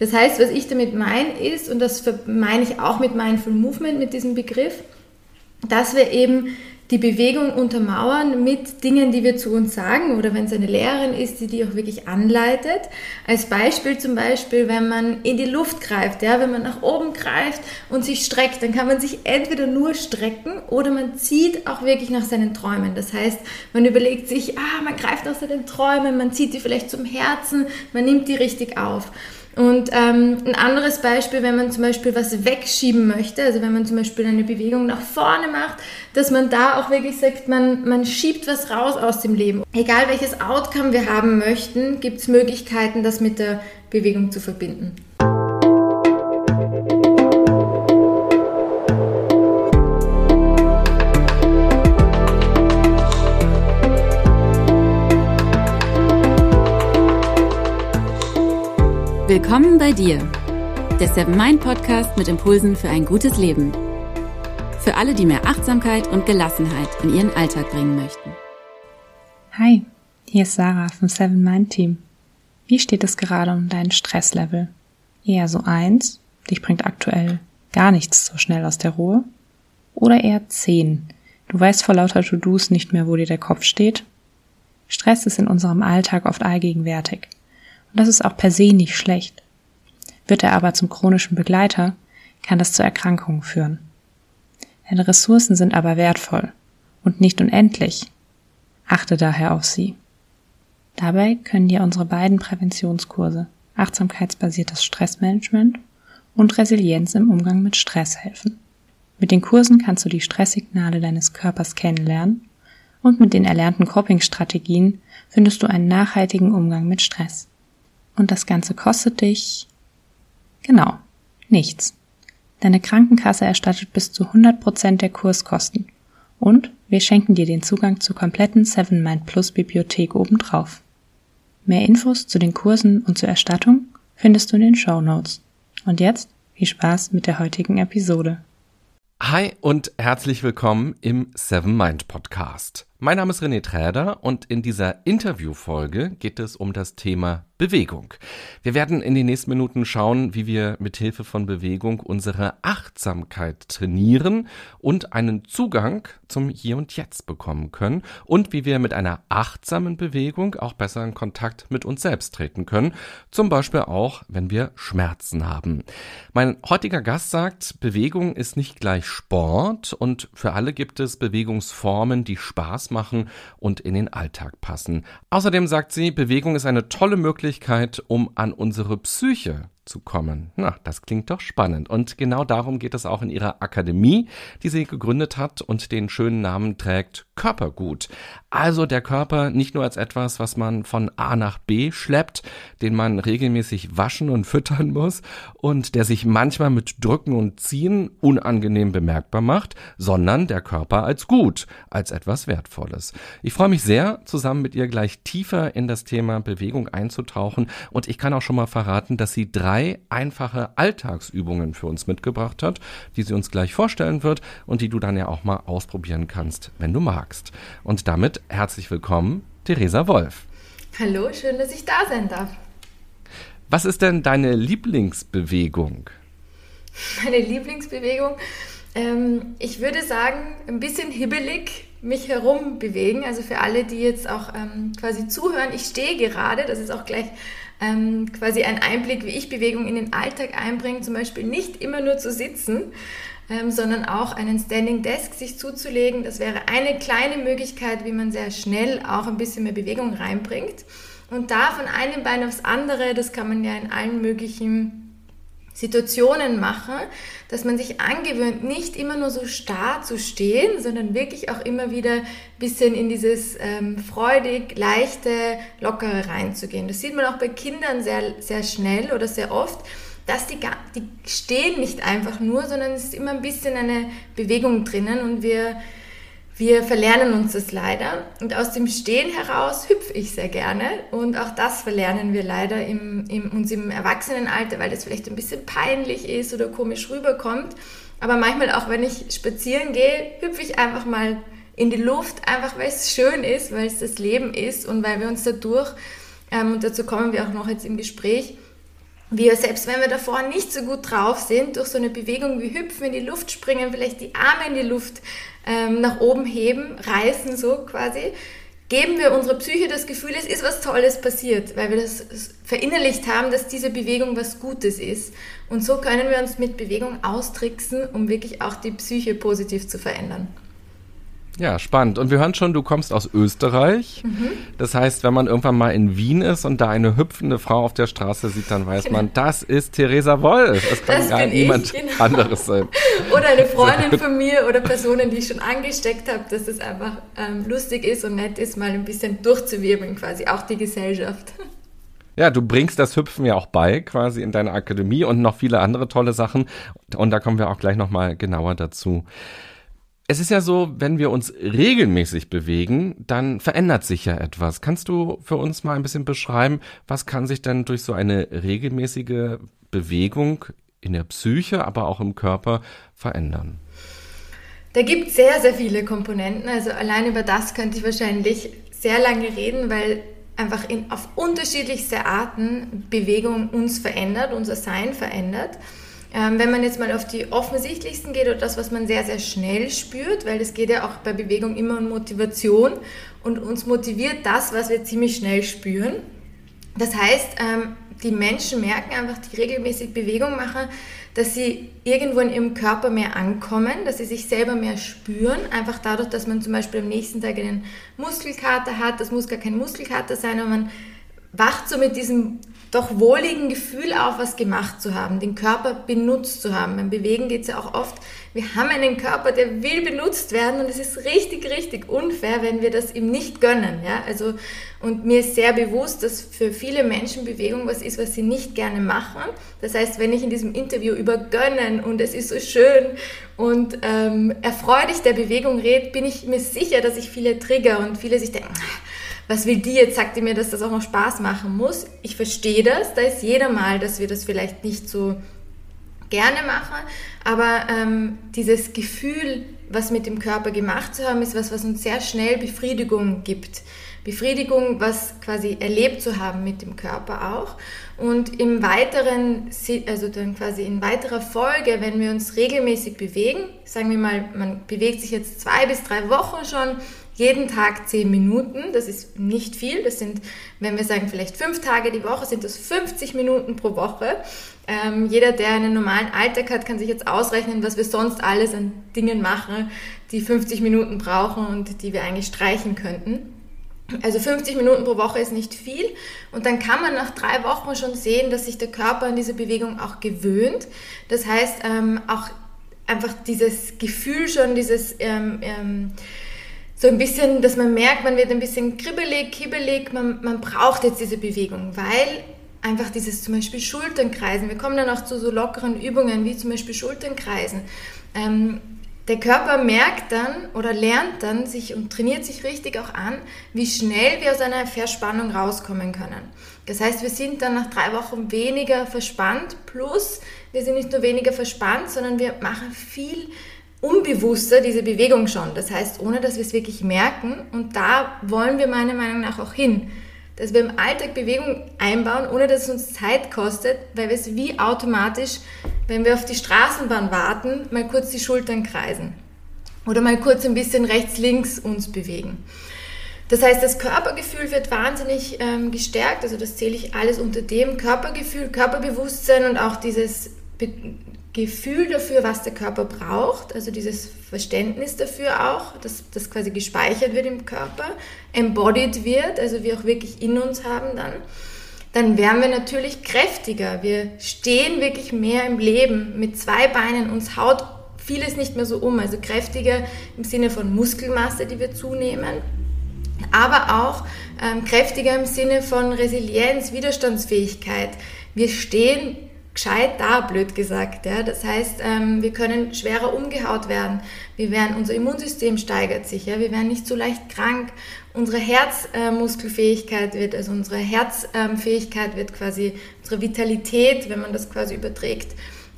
Das heißt, was ich damit meine ist, und das meine ich auch mit Mindful Movement, mit diesem Begriff, dass wir eben die Bewegung untermauern mit Dingen, die wir zu uns sagen oder wenn es eine Lehrerin ist, die die auch wirklich anleitet. Als Beispiel zum Beispiel, wenn man in die Luft greift, ja, wenn man nach oben greift und sich streckt, dann kann man sich entweder nur strecken oder man zieht auch wirklich nach seinen Träumen. Das heißt, man überlegt sich, ah, man greift nach seinen Träumen, man zieht die vielleicht zum Herzen, man nimmt die richtig auf. Und ähm, ein anderes Beispiel, wenn man zum Beispiel was wegschieben möchte, also wenn man zum Beispiel eine Bewegung nach vorne macht, dass man da auch wirklich sagt, man, man schiebt was raus aus dem Leben. Egal welches Outcome wir haben möchten, gibt es Möglichkeiten, das mit der Bewegung zu verbinden. Willkommen bei dir, der Seven Mind Podcast mit Impulsen für ein gutes Leben. Für alle, die mehr Achtsamkeit und Gelassenheit in ihren Alltag bringen möchten. Hi, hier ist Sarah vom Seven Mind Team. Wie steht es gerade um dein Stresslevel? Eher so eins, dich bringt aktuell gar nichts so schnell aus der Ruhe? Oder eher zehn, du weißt vor lauter To-Dos nicht mehr, wo dir der Kopf steht? Stress ist in unserem Alltag oft allgegenwärtig. Und das ist auch per se nicht schlecht. Wird er aber zum chronischen Begleiter, kann das zu Erkrankungen führen. Deine Ressourcen sind aber wertvoll und nicht unendlich. Achte daher auf sie. Dabei können dir unsere beiden Präventionskurse Achtsamkeitsbasiertes Stressmanagement und Resilienz im Umgang mit Stress helfen. Mit den Kursen kannst du die Stresssignale deines Körpers kennenlernen und mit den erlernten Coping-Strategien findest du einen nachhaltigen Umgang mit Stress. Und das Ganze kostet dich, genau, nichts. Deine Krankenkasse erstattet bis zu 100 Prozent der Kurskosten. Und wir schenken dir den Zugang zur kompletten 7 Mind Plus Bibliothek obendrauf. Mehr Infos zu den Kursen und zur Erstattung findest du in den Show Notes. Und jetzt viel Spaß mit der heutigen Episode. Hi und herzlich willkommen im Seven Mind Podcast. Mein Name ist René Träder und in dieser Interviewfolge geht es um das Thema Bewegung. Wir werden in den nächsten Minuten schauen, wie wir mit Hilfe von Bewegung unsere Achtsamkeit trainieren und einen Zugang zum Hier und Jetzt bekommen können und wie wir mit einer achtsamen Bewegung auch besser in Kontakt mit uns selbst treten können, zum Beispiel auch, wenn wir Schmerzen haben. Mein heutiger Gast sagt, Bewegung ist nicht gleich Sport und für alle gibt es Bewegungsformen, die Spaß machen und in den Alltag passen. Außerdem sagt sie, Bewegung ist eine tolle Möglichkeit, um an unsere Psyche zu kommen. Na, das klingt doch spannend. Und genau darum geht es auch in ihrer Akademie, die sie gegründet hat und den schönen Namen trägt Körpergut. Also der Körper nicht nur als etwas, was man von A nach B schleppt, den man regelmäßig waschen und füttern muss und der sich manchmal mit Drücken und Ziehen unangenehm bemerkbar macht, sondern der Körper als gut, als etwas Wertvolles. Ich freue mich sehr, zusammen mit ihr gleich tiefer in das Thema Bewegung einzutauchen und ich kann auch schon mal verraten, dass sie drei drei einfache Alltagsübungen für uns mitgebracht hat, die sie uns gleich vorstellen wird und die du dann ja auch mal ausprobieren kannst, wenn du magst. Und damit herzlich willkommen, Theresa Wolf. Hallo, schön, dass ich da sein darf. Was ist denn deine Lieblingsbewegung? Meine Lieblingsbewegung? Ähm, ich würde sagen, ein bisschen hibbelig mich herum bewegen. Also für alle, die jetzt auch ähm, quasi zuhören, ich stehe gerade, das ist auch gleich ähm, quasi ein Einblick, wie ich Bewegung in den Alltag einbringe, zum Beispiel nicht immer nur zu sitzen, ähm, sondern auch einen Standing Desk sich zuzulegen. Das wäre eine kleine Möglichkeit, wie man sehr schnell auch ein bisschen mehr Bewegung reinbringt. Und da von einem Bein aufs andere, das kann man ja in allen möglichen Situationen mache, dass man sich angewöhnt, nicht immer nur so starr zu stehen, sondern wirklich auch immer wieder ein bisschen in dieses ähm, freudig, leichte, lockere reinzugehen. Das sieht man auch bei Kindern sehr, sehr schnell oder sehr oft, dass die, die stehen nicht einfach nur, sondern es ist immer ein bisschen eine Bewegung drinnen und wir wir verlernen uns das leider. Und aus dem Stehen heraus hüpfe ich sehr gerne. Und auch das verlernen wir leider im, im, uns im Erwachsenenalter, weil das vielleicht ein bisschen peinlich ist oder komisch rüberkommt. Aber manchmal auch, wenn ich spazieren gehe, hüpfe ich einfach mal in die Luft, einfach weil es schön ist, weil es das Leben ist und weil wir uns dadurch, ähm, und dazu kommen wir auch noch jetzt im Gespräch, wir, selbst wenn wir davor nicht so gut drauf sind, durch so eine Bewegung wie Hüpfen in die Luft springen, vielleicht die Arme in die Luft ähm, nach oben heben, reißen so quasi, geben wir unserer Psyche das Gefühl, es ist was Tolles passiert, weil wir das verinnerlicht haben, dass diese Bewegung was Gutes ist. Und so können wir uns mit Bewegung austricksen, um wirklich auch die Psyche positiv zu verändern. Ja, spannend. Und wir hören schon, du kommst aus Österreich. Mhm. Das heißt, wenn man irgendwann mal in Wien ist und da eine hüpfende Frau auf der Straße sieht, dann weiß man, das ist Theresa Wolf. Das kann das gar niemand genau. anderes sein. Oder eine Freundin von mir oder Personen, die ich schon angesteckt habe, dass es einfach ähm, lustig ist und nett ist, mal ein bisschen durchzuwirbeln quasi, auch die Gesellschaft. Ja, du bringst das Hüpfen ja auch bei, quasi in deiner Akademie und noch viele andere tolle Sachen. Und da kommen wir auch gleich nochmal genauer dazu. Es ist ja so, wenn wir uns regelmäßig bewegen, dann verändert sich ja etwas. Kannst du für uns mal ein bisschen beschreiben, was kann sich denn durch so eine regelmäßige Bewegung in der Psyche, aber auch im Körper verändern? Da gibt es sehr, sehr viele Komponenten. Also allein über das könnte ich wahrscheinlich sehr lange reden, weil einfach in, auf unterschiedlichste Arten Bewegung uns verändert, unser Sein verändert. Ähm, wenn man jetzt mal auf die offensichtlichsten geht oder das, was man sehr, sehr schnell spürt, weil es geht ja auch bei Bewegung immer um Motivation und uns motiviert das, was wir ziemlich schnell spüren. Das heißt, ähm, die Menschen merken einfach, die regelmäßig Bewegung machen, dass sie irgendwo in ihrem Körper mehr ankommen, dass sie sich selber mehr spüren, einfach dadurch, dass man zum Beispiel am nächsten Tag einen Muskelkater hat. Das muss gar kein Muskelkater sein, aber man wacht so mit diesem doch wohligen Gefühl auf, was gemacht zu haben, den Körper benutzt zu haben. Beim Bewegen geht es ja auch oft, wir haben einen Körper, der will benutzt werden und es ist richtig, richtig unfair, wenn wir das ihm nicht gönnen. Ja? Also, und mir ist sehr bewusst, dass für viele Menschen Bewegung was ist, was sie nicht gerne machen. Das heißt, wenn ich in diesem Interview über Gönnen und es ist so schön und ähm, erfreulich der Bewegung rede, bin ich mir sicher, dass ich viele trigger und viele sich denken, was will die jetzt? Sagt die mir, dass das auch noch Spaß machen muss? Ich verstehe das, da ist jeder mal, dass wir das vielleicht nicht so gerne machen, aber ähm, dieses Gefühl, was mit dem Körper gemacht zu haben, ist was, was uns sehr schnell Befriedigung gibt. Befriedigung, was quasi erlebt zu haben mit dem Körper auch. Und im weiteren, also dann quasi in weiterer Folge, wenn wir uns regelmäßig bewegen, sagen wir mal, man bewegt sich jetzt zwei bis drei Wochen schon, jeden Tag zehn Minuten, das ist nicht viel, das sind, wenn wir sagen, vielleicht fünf Tage die Woche, sind das 50 Minuten pro Woche. Ähm, jeder, der einen normalen Alltag hat, kann sich jetzt ausrechnen, was wir sonst alles an Dingen machen, die 50 Minuten brauchen und die wir eigentlich streichen könnten. Also 50 Minuten pro Woche ist nicht viel und dann kann man nach drei Wochen schon sehen, dass sich der Körper an diese Bewegung auch gewöhnt. Das heißt, ähm, auch einfach dieses Gefühl schon, dieses ähm, ähm, so ein bisschen, dass man merkt, man wird ein bisschen kribbelig, kibbelig, man, man braucht jetzt diese Bewegung, weil einfach dieses zum Beispiel Schulternkreisen, wir kommen dann auch zu so lockeren Übungen wie zum Beispiel Schulternkreisen. Ähm, der Körper merkt dann oder lernt dann sich und trainiert sich richtig auch an, wie schnell wir aus einer Verspannung rauskommen können. Das heißt, wir sind dann nach drei Wochen weniger verspannt, plus wir sind nicht nur weniger verspannt, sondern wir machen viel unbewusster diese Bewegung schon. Das heißt, ohne dass wir es wirklich merken. Und da wollen wir meiner Meinung nach auch hin. Dass wir im Alltag Bewegung einbauen, ohne dass es uns Zeit kostet, weil wir es wie automatisch, wenn wir auf die Straßenbahn warten, mal kurz die Schultern kreisen. Oder mal kurz ein bisschen rechts, links uns bewegen. Das heißt, das Körpergefühl wird wahnsinnig ähm, gestärkt. Also das zähle ich alles unter dem Körpergefühl, Körperbewusstsein und auch dieses Gefühl dafür, was der Körper braucht, also dieses Verständnis dafür auch, dass das quasi gespeichert wird im Körper, embodied wird, also wir auch wirklich in uns haben dann, dann werden wir natürlich kräftiger. Wir stehen wirklich mehr im Leben mit zwei Beinen, uns haut vieles nicht mehr so um, also kräftiger im Sinne von Muskelmasse, die wir zunehmen, aber auch ähm, kräftiger im Sinne von Resilienz, Widerstandsfähigkeit. Wir stehen gescheit da, blöd gesagt. Ja? Das heißt, ähm, wir können schwerer umgehaut werden. Wir werden, unser Immunsystem steigert sich. Ja? Wir werden nicht so leicht krank. Unsere Herzmuskelfähigkeit wird, also unsere Herzfähigkeit wird quasi, unsere Vitalität, wenn man das quasi überträgt,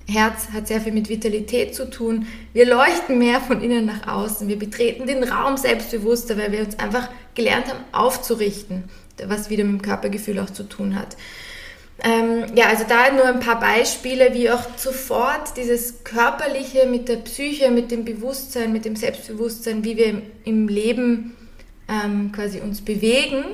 Herz hat sehr viel mit Vitalität zu tun. Wir leuchten mehr von innen nach außen. Wir betreten den Raum selbstbewusster, weil wir uns einfach gelernt haben, aufzurichten, was wieder mit dem Körpergefühl auch zu tun hat. Ähm, ja, also da nur ein paar Beispiele, wie auch sofort dieses Körperliche mit der Psyche, mit dem Bewusstsein, mit dem Selbstbewusstsein, wie wir im, Leben ähm, quasi uns bewegen,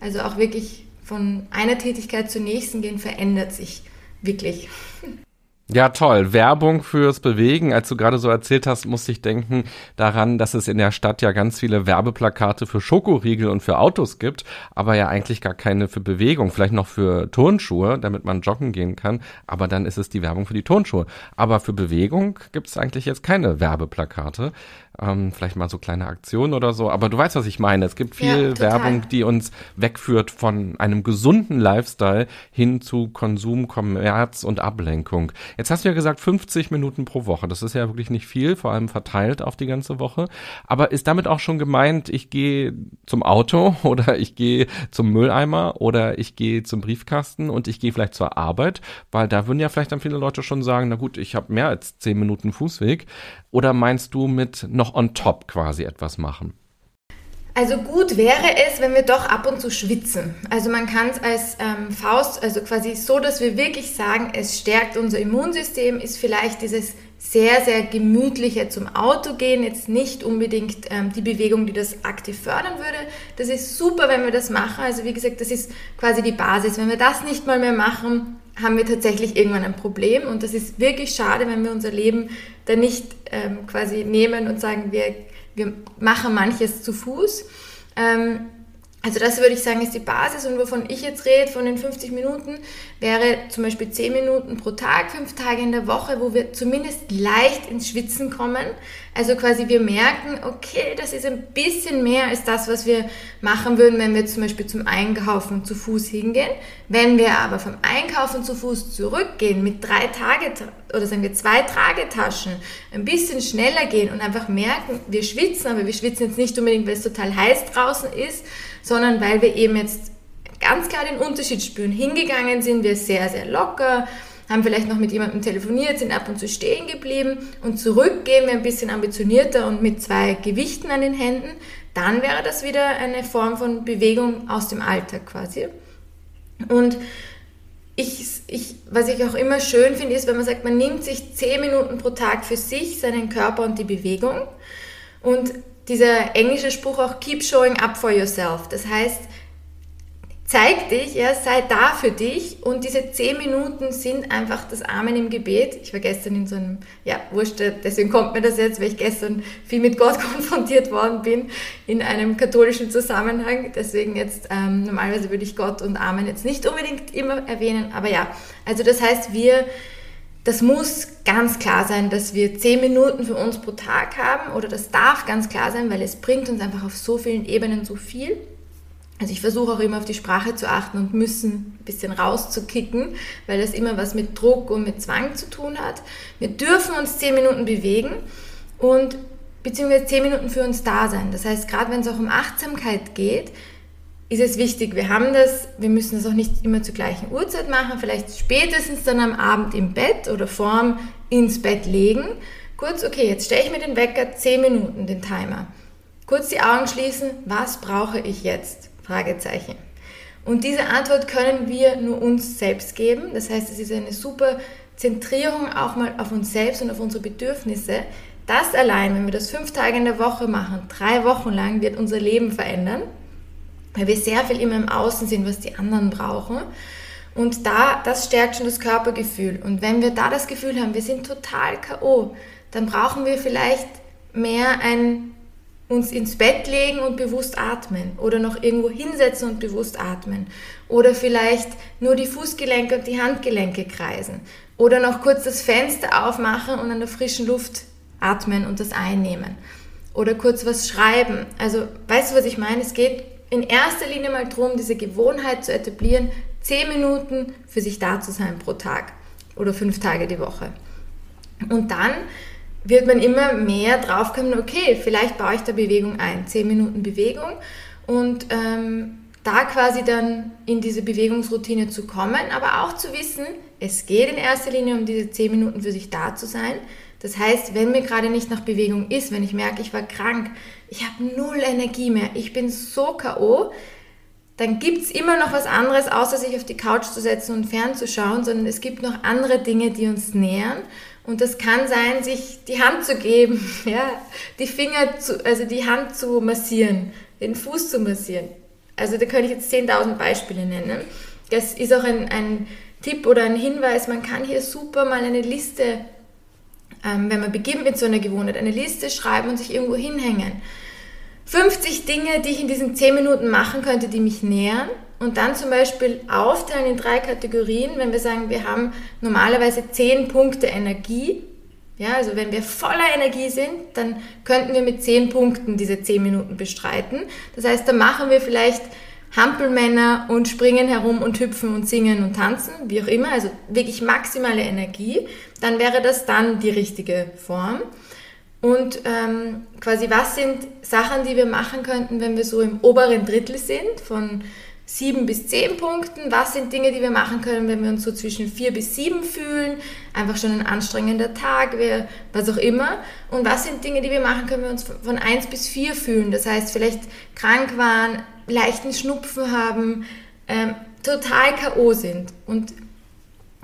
also auch wirklich von einer Tätigkeit zur nächsten gehen, verändert sich wirklich. Ja, toll. Werbung fürs Bewegen. Als du gerade so erzählt hast, musste ich denken daran, dass es in der Stadt ja ganz viele Werbeplakate für Schokoriegel und für Autos gibt, aber ja eigentlich gar keine für Bewegung. Vielleicht noch für Turnschuhe, damit man joggen gehen kann. Aber dann ist es die Werbung für die Turnschuhe. Aber für Bewegung gibt es eigentlich jetzt keine Werbeplakate. Ähm, vielleicht mal so kleine Aktionen oder so. Aber du weißt, was ich meine. Es gibt viel ja, Werbung, die uns wegführt von einem gesunden Lifestyle hin zu Konsum, Kommerz und Ablenkung. Jetzt hast du ja gesagt 50 Minuten pro Woche. Das ist ja wirklich nicht viel, vor allem verteilt auf die ganze Woche. Aber ist damit auch schon gemeint, ich gehe zum Auto oder ich gehe zum Mülleimer oder ich gehe zum Briefkasten und ich gehe vielleicht zur Arbeit? Weil da würden ja vielleicht dann viele Leute schon sagen, na gut, ich habe mehr als 10 Minuten Fußweg. Oder meinst du mit noch on top quasi etwas machen? Also gut wäre es, wenn wir doch ab und zu schwitzen. Also man kann es als ähm, Faust, also quasi so, dass wir wirklich sagen, es stärkt unser Immunsystem, ist vielleicht dieses sehr, sehr gemütliche zum Auto gehen, jetzt nicht unbedingt ähm, die Bewegung, die das aktiv fördern würde. Das ist super, wenn wir das machen. Also wie gesagt, das ist quasi die Basis. Wenn wir das nicht mal mehr machen, haben wir tatsächlich irgendwann ein Problem und das ist wirklich schade, wenn wir unser Leben dann nicht ähm, quasi nehmen und sagen, wir, wir machen manches zu Fuß. Ähm, also das würde ich sagen, ist die Basis und wovon ich jetzt rede, von den 50 Minuten, wäre zum Beispiel 10 Minuten pro Tag, 5 Tage in der Woche, wo wir zumindest leicht ins Schwitzen kommen. Also quasi wir merken, okay, das ist ein bisschen mehr als das, was wir machen würden, wenn wir zum Beispiel zum Einkaufen zu Fuß hingehen. Wenn wir aber vom Einkaufen zu Fuß zurückgehen mit drei Tage oder sagen wir zwei Tragetaschen, ein bisschen schneller gehen und einfach merken, wir schwitzen, aber wir schwitzen jetzt nicht unbedingt, weil es total heiß draußen ist, sondern weil wir eben jetzt ganz klar den Unterschied spüren. Hingegangen sind wir sehr, sehr locker, haben vielleicht noch mit jemandem telefoniert, sind ab und zu stehen geblieben und zurückgehen wir ein bisschen ambitionierter und mit zwei Gewichten an den Händen, dann wäre das wieder eine Form von Bewegung aus dem Alltag quasi. Und ich, ich, was ich auch immer schön finde, ist, wenn man sagt, man nimmt sich zehn Minuten pro Tag für sich, seinen Körper und die Bewegung. Und dieser englische Spruch auch, keep showing up for yourself. Das heißt, zeig dich, ja, sei da für dich und diese zehn Minuten sind einfach das Amen im Gebet. Ich war gestern in so einem, ja, wurscht, deswegen kommt mir das jetzt, weil ich gestern viel mit Gott konfrontiert worden bin in einem katholischen Zusammenhang. Deswegen jetzt, ähm, normalerweise würde ich Gott und Amen jetzt nicht unbedingt immer erwähnen, aber ja, also das heißt, wir das muss ganz klar sein, dass wir zehn Minuten für uns pro Tag haben oder das darf ganz klar sein, weil es bringt uns einfach auf so vielen Ebenen so viel. Also ich versuche auch immer auf die Sprache zu achten und müssen ein bisschen rauszukicken, weil das immer was mit Druck und mit Zwang zu tun hat. Wir dürfen uns zehn Minuten bewegen und beziehungsweise zehn Minuten für uns da sein. Das heißt, gerade wenn es auch um Achtsamkeit geht, ist es wichtig, wir haben das, wir müssen das auch nicht immer zur gleichen Uhrzeit machen, vielleicht spätestens dann am Abend im Bett oder vorm ins Bett legen. Kurz, okay, jetzt stelle ich mir den Wecker 10 Minuten, den Timer. Kurz die Augen schließen, was brauche ich jetzt? Fragezeichen. Und diese Antwort können wir nur uns selbst geben. Das heißt, es ist eine super Zentrierung auch mal auf uns selbst und auf unsere Bedürfnisse. Das allein, wenn wir das fünf Tage in der Woche machen, drei Wochen lang, wird unser Leben verändern weil wir sehr viel immer im Außen sind, was die anderen brauchen. Und da, das stärkt schon das Körpergefühl. Und wenn wir da das Gefühl haben, wir sind total K.O., dann brauchen wir vielleicht mehr ein uns ins Bett legen und bewusst atmen oder noch irgendwo hinsetzen und bewusst atmen oder vielleicht nur die Fußgelenke und die Handgelenke kreisen oder noch kurz das Fenster aufmachen und an der frischen Luft atmen und das einnehmen oder kurz was schreiben. Also weißt du, was ich meine? Es geht in erster Linie mal darum, diese Gewohnheit zu etablieren, zehn Minuten für sich da zu sein pro Tag oder fünf Tage die Woche. Und dann wird man immer mehr draufkommen, okay, vielleicht baue ich da Bewegung ein, zehn Minuten Bewegung und ähm, da quasi dann in diese Bewegungsroutine zu kommen, aber auch zu wissen, es geht in erster Linie um diese zehn Minuten für sich da zu sein. Das heißt, wenn mir gerade nicht nach Bewegung ist, wenn ich merke, ich war krank, ich habe null Energie mehr, ich bin so KO, dann gibt es immer noch was anderes, außer sich auf die Couch zu setzen und fernzuschauen, sondern es gibt noch andere Dinge, die uns nähern. Und das kann sein, sich die Hand zu geben, ja, die Finger zu, also die Hand zu massieren, den Fuß zu massieren. Also da könnte ich jetzt 10.000 Beispiele nennen. Das ist auch ein, ein Tipp oder ein Hinweis, man kann hier super mal eine Liste, ähm, wenn man beginnt mit so einer Gewohnheit, eine Liste schreiben und sich irgendwo hinhängen. 50 Dinge, die ich in diesen 10 Minuten machen könnte, die mich nähern. Und dann zum Beispiel aufteilen in drei Kategorien, wenn wir sagen, wir haben normalerweise 10 Punkte Energie. Ja, also wenn wir voller Energie sind, dann könnten wir mit 10 Punkten diese 10 Minuten bestreiten. Das heißt, da machen wir vielleicht Hampelmänner und springen herum und hüpfen und singen und tanzen, wie auch immer, also wirklich maximale Energie, dann wäre das dann die richtige Form. Und ähm, quasi, was sind Sachen, die wir machen könnten, wenn wir so im oberen Drittel sind, von sieben bis zehn Punkten? Was sind Dinge, die wir machen können, wenn wir uns so zwischen vier bis sieben fühlen? Einfach schon ein anstrengender Tag, was auch immer. Und was sind Dinge, die wir machen können, wenn wir uns von eins bis vier fühlen? Das heißt, vielleicht krank waren, leichten Schnupfen haben, ähm, total K.O. sind. Und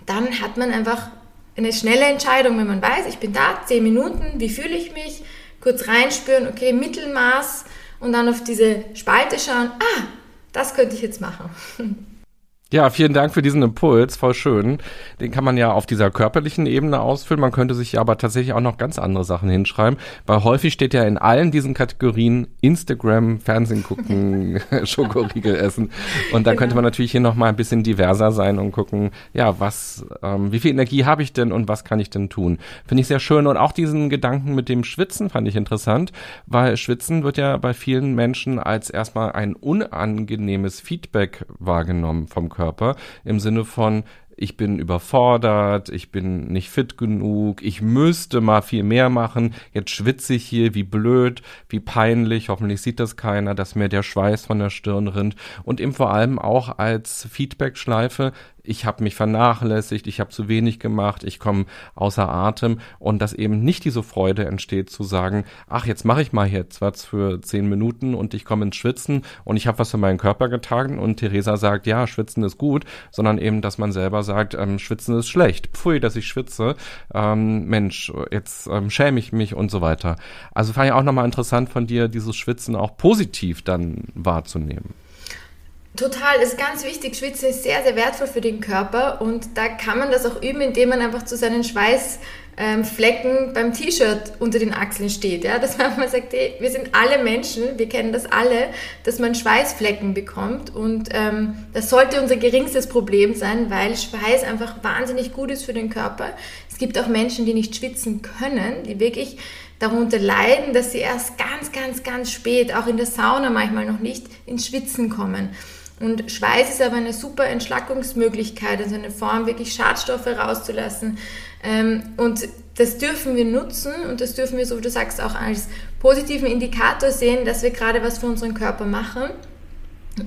dann hat man einfach eine schnelle Entscheidung, wenn man weiß, ich bin da, zehn Minuten, wie fühle ich mich, kurz reinspüren, okay, Mittelmaß und dann auf diese Spalte schauen, ah, das könnte ich jetzt machen. Ja, vielen Dank für diesen Impuls, voll schön. Den kann man ja auf dieser körperlichen Ebene ausfüllen. Man könnte sich aber tatsächlich auch noch ganz andere Sachen hinschreiben, weil häufig steht ja in allen diesen Kategorien Instagram, Fernsehen gucken, Schokoriegel essen. Und da genau. könnte man natürlich hier noch mal ein bisschen diverser sein und gucken, ja, was, ähm, wie viel Energie habe ich denn und was kann ich denn tun? Finde ich sehr schön. Und auch diesen Gedanken mit dem Schwitzen fand ich interessant, weil Schwitzen wird ja bei vielen Menschen als erstmal ein unangenehmes Feedback wahrgenommen vom Körper. Im Sinne von, ich bin überfordert, ich bin nicht fit genug, ich müsste mal viel mehr machen, jetzt schwitze ich hier, wie blöd, wie peinlich, hoffentlich sieht das keiner, dass mir der Schweiß von der Stirn rinnt und eben vor allem auch als Feedbackschleife, ich habe mich vernachlässigt, ich habe zu wenig gemacht, ich komme außer Atem und dass eben nicht diese Freude entsteht zu sagen, ach, jetzt mache ich mal jetzt was für zehn Minuten und ich komme ins Schwitzen und ich habe was für meinen Körper getan und Theresa sagt, ja, Schwitzen ist gut, sondern eben, dass man selber sagt, ähm, Schwitzen ist schlecht, pfui, dass ich schwitze, ähm, Mensch, jetzt ähm, schäme ich mich und so weiter. Also fand ich auch nochmal interessant von dir, dieses Schwitzen auch positiv dann wahrzunehmen. Total, ist ganz wichtig. Schwitzen ist sehr, sehr wertvoll für den Körper und da kann man das auch üben, indem man einfach zu seinen Schweißflecken beim T-Shirt unter den Achseln steht. Ja? Dass man mal sagt, hey, wir sind alle Menschen, wir kennen das alle, dass man Schweißflecken bekommt und ähm, das sollte unser geringstes Problem sein, weil Schweiß einfach wahnsinnig gut ist für den Körper. Es gibt auch Menschen, die nicht schwitzen können, die wirklich darunter leiden, dass sie erst ganz, ganz, ganz spät, auch in der Sauna manchmal noch nicht, ins Schwitzen kommen. Und Schweiß ist aber eine super Entschlackungsmöglichkeit, also eine Form, wirklich Schadstoffe rauszulassen. Ähm, und das dürfen wir nutzen und das dürfen wir, so wie du sagst, auch als positiven Indikator sehen, dass wir gerade was für unseren Körper machen.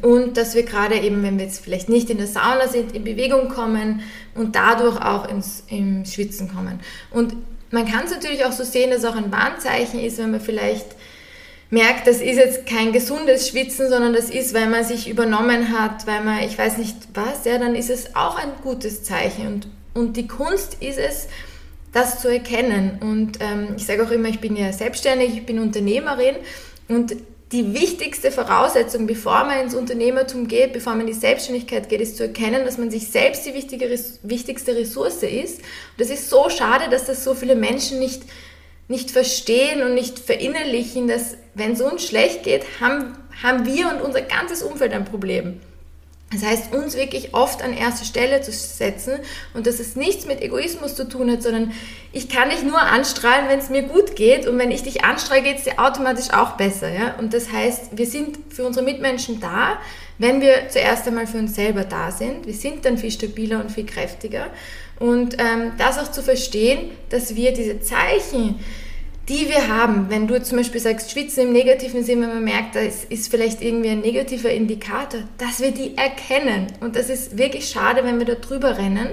Und dass wir gerade eben, wenn wir jetzt vielleicht nicht in der Sauna sind, in Bewegung kommen und dadurch auch ins, ins Schwitzen kommen. Und man kann es natürlich auch so sehen, dass es auch ein Warnzeichen ist, wenn man vielleicht merkt, das ist jetzt kein gesundes Schwitzen, sondern das ist, weil man sich übernommen hat, weil man, ich weiß nicht was, ja, dann ist es auch ein gutes Zeichen. Und, und die Kunst ist es, das zu erkennen. Und ähm, ich sage auch immer, ich bin ja selbstständig, ich bin Unternehmerin und die wichtigste Voraussetzung, bevor man ins Unternehmertum geht, bevor man in die Selbstständigkeit geht, ist zu erkennen, dass man sich selbst die wichtige, wichtigste Ressource ist. Und das ist so schade, dass das so viele Menschen nicht nicht verstehen und nicht verinnerlichen, dass wenn es uns schlecht geht, haben, haben wir und unser ganzes Umfeld ein Problem. Das heißt, uns wirklich oft an erste Stelle zu setzen und dass es nichts mit Egoismus zu tun hat, sondern ich kann dich nur anstrahlen, wenn es mir gut geht und wenn ich dich anstrahle, geht es dir automatisch auch besser. Ja? Und das heißt, wir sind für unsere Mitmenschen da, wenn wir zuerst einmal für uns selber da sind. Wir sind dann viel stabiler und viel kräftiger. Und ähm, das auch zu verstehen, dass wir diese Zeichen, die wir haben, wenn du zum Beispiel sagst, schwitzen im negativen Sinn, wenn man merkt, da ist, ist vielleicht irgendwie ein negativer Indikator, dass wir die erkennen. Und das ist wirklich schade, wenn wir da drüber rennen.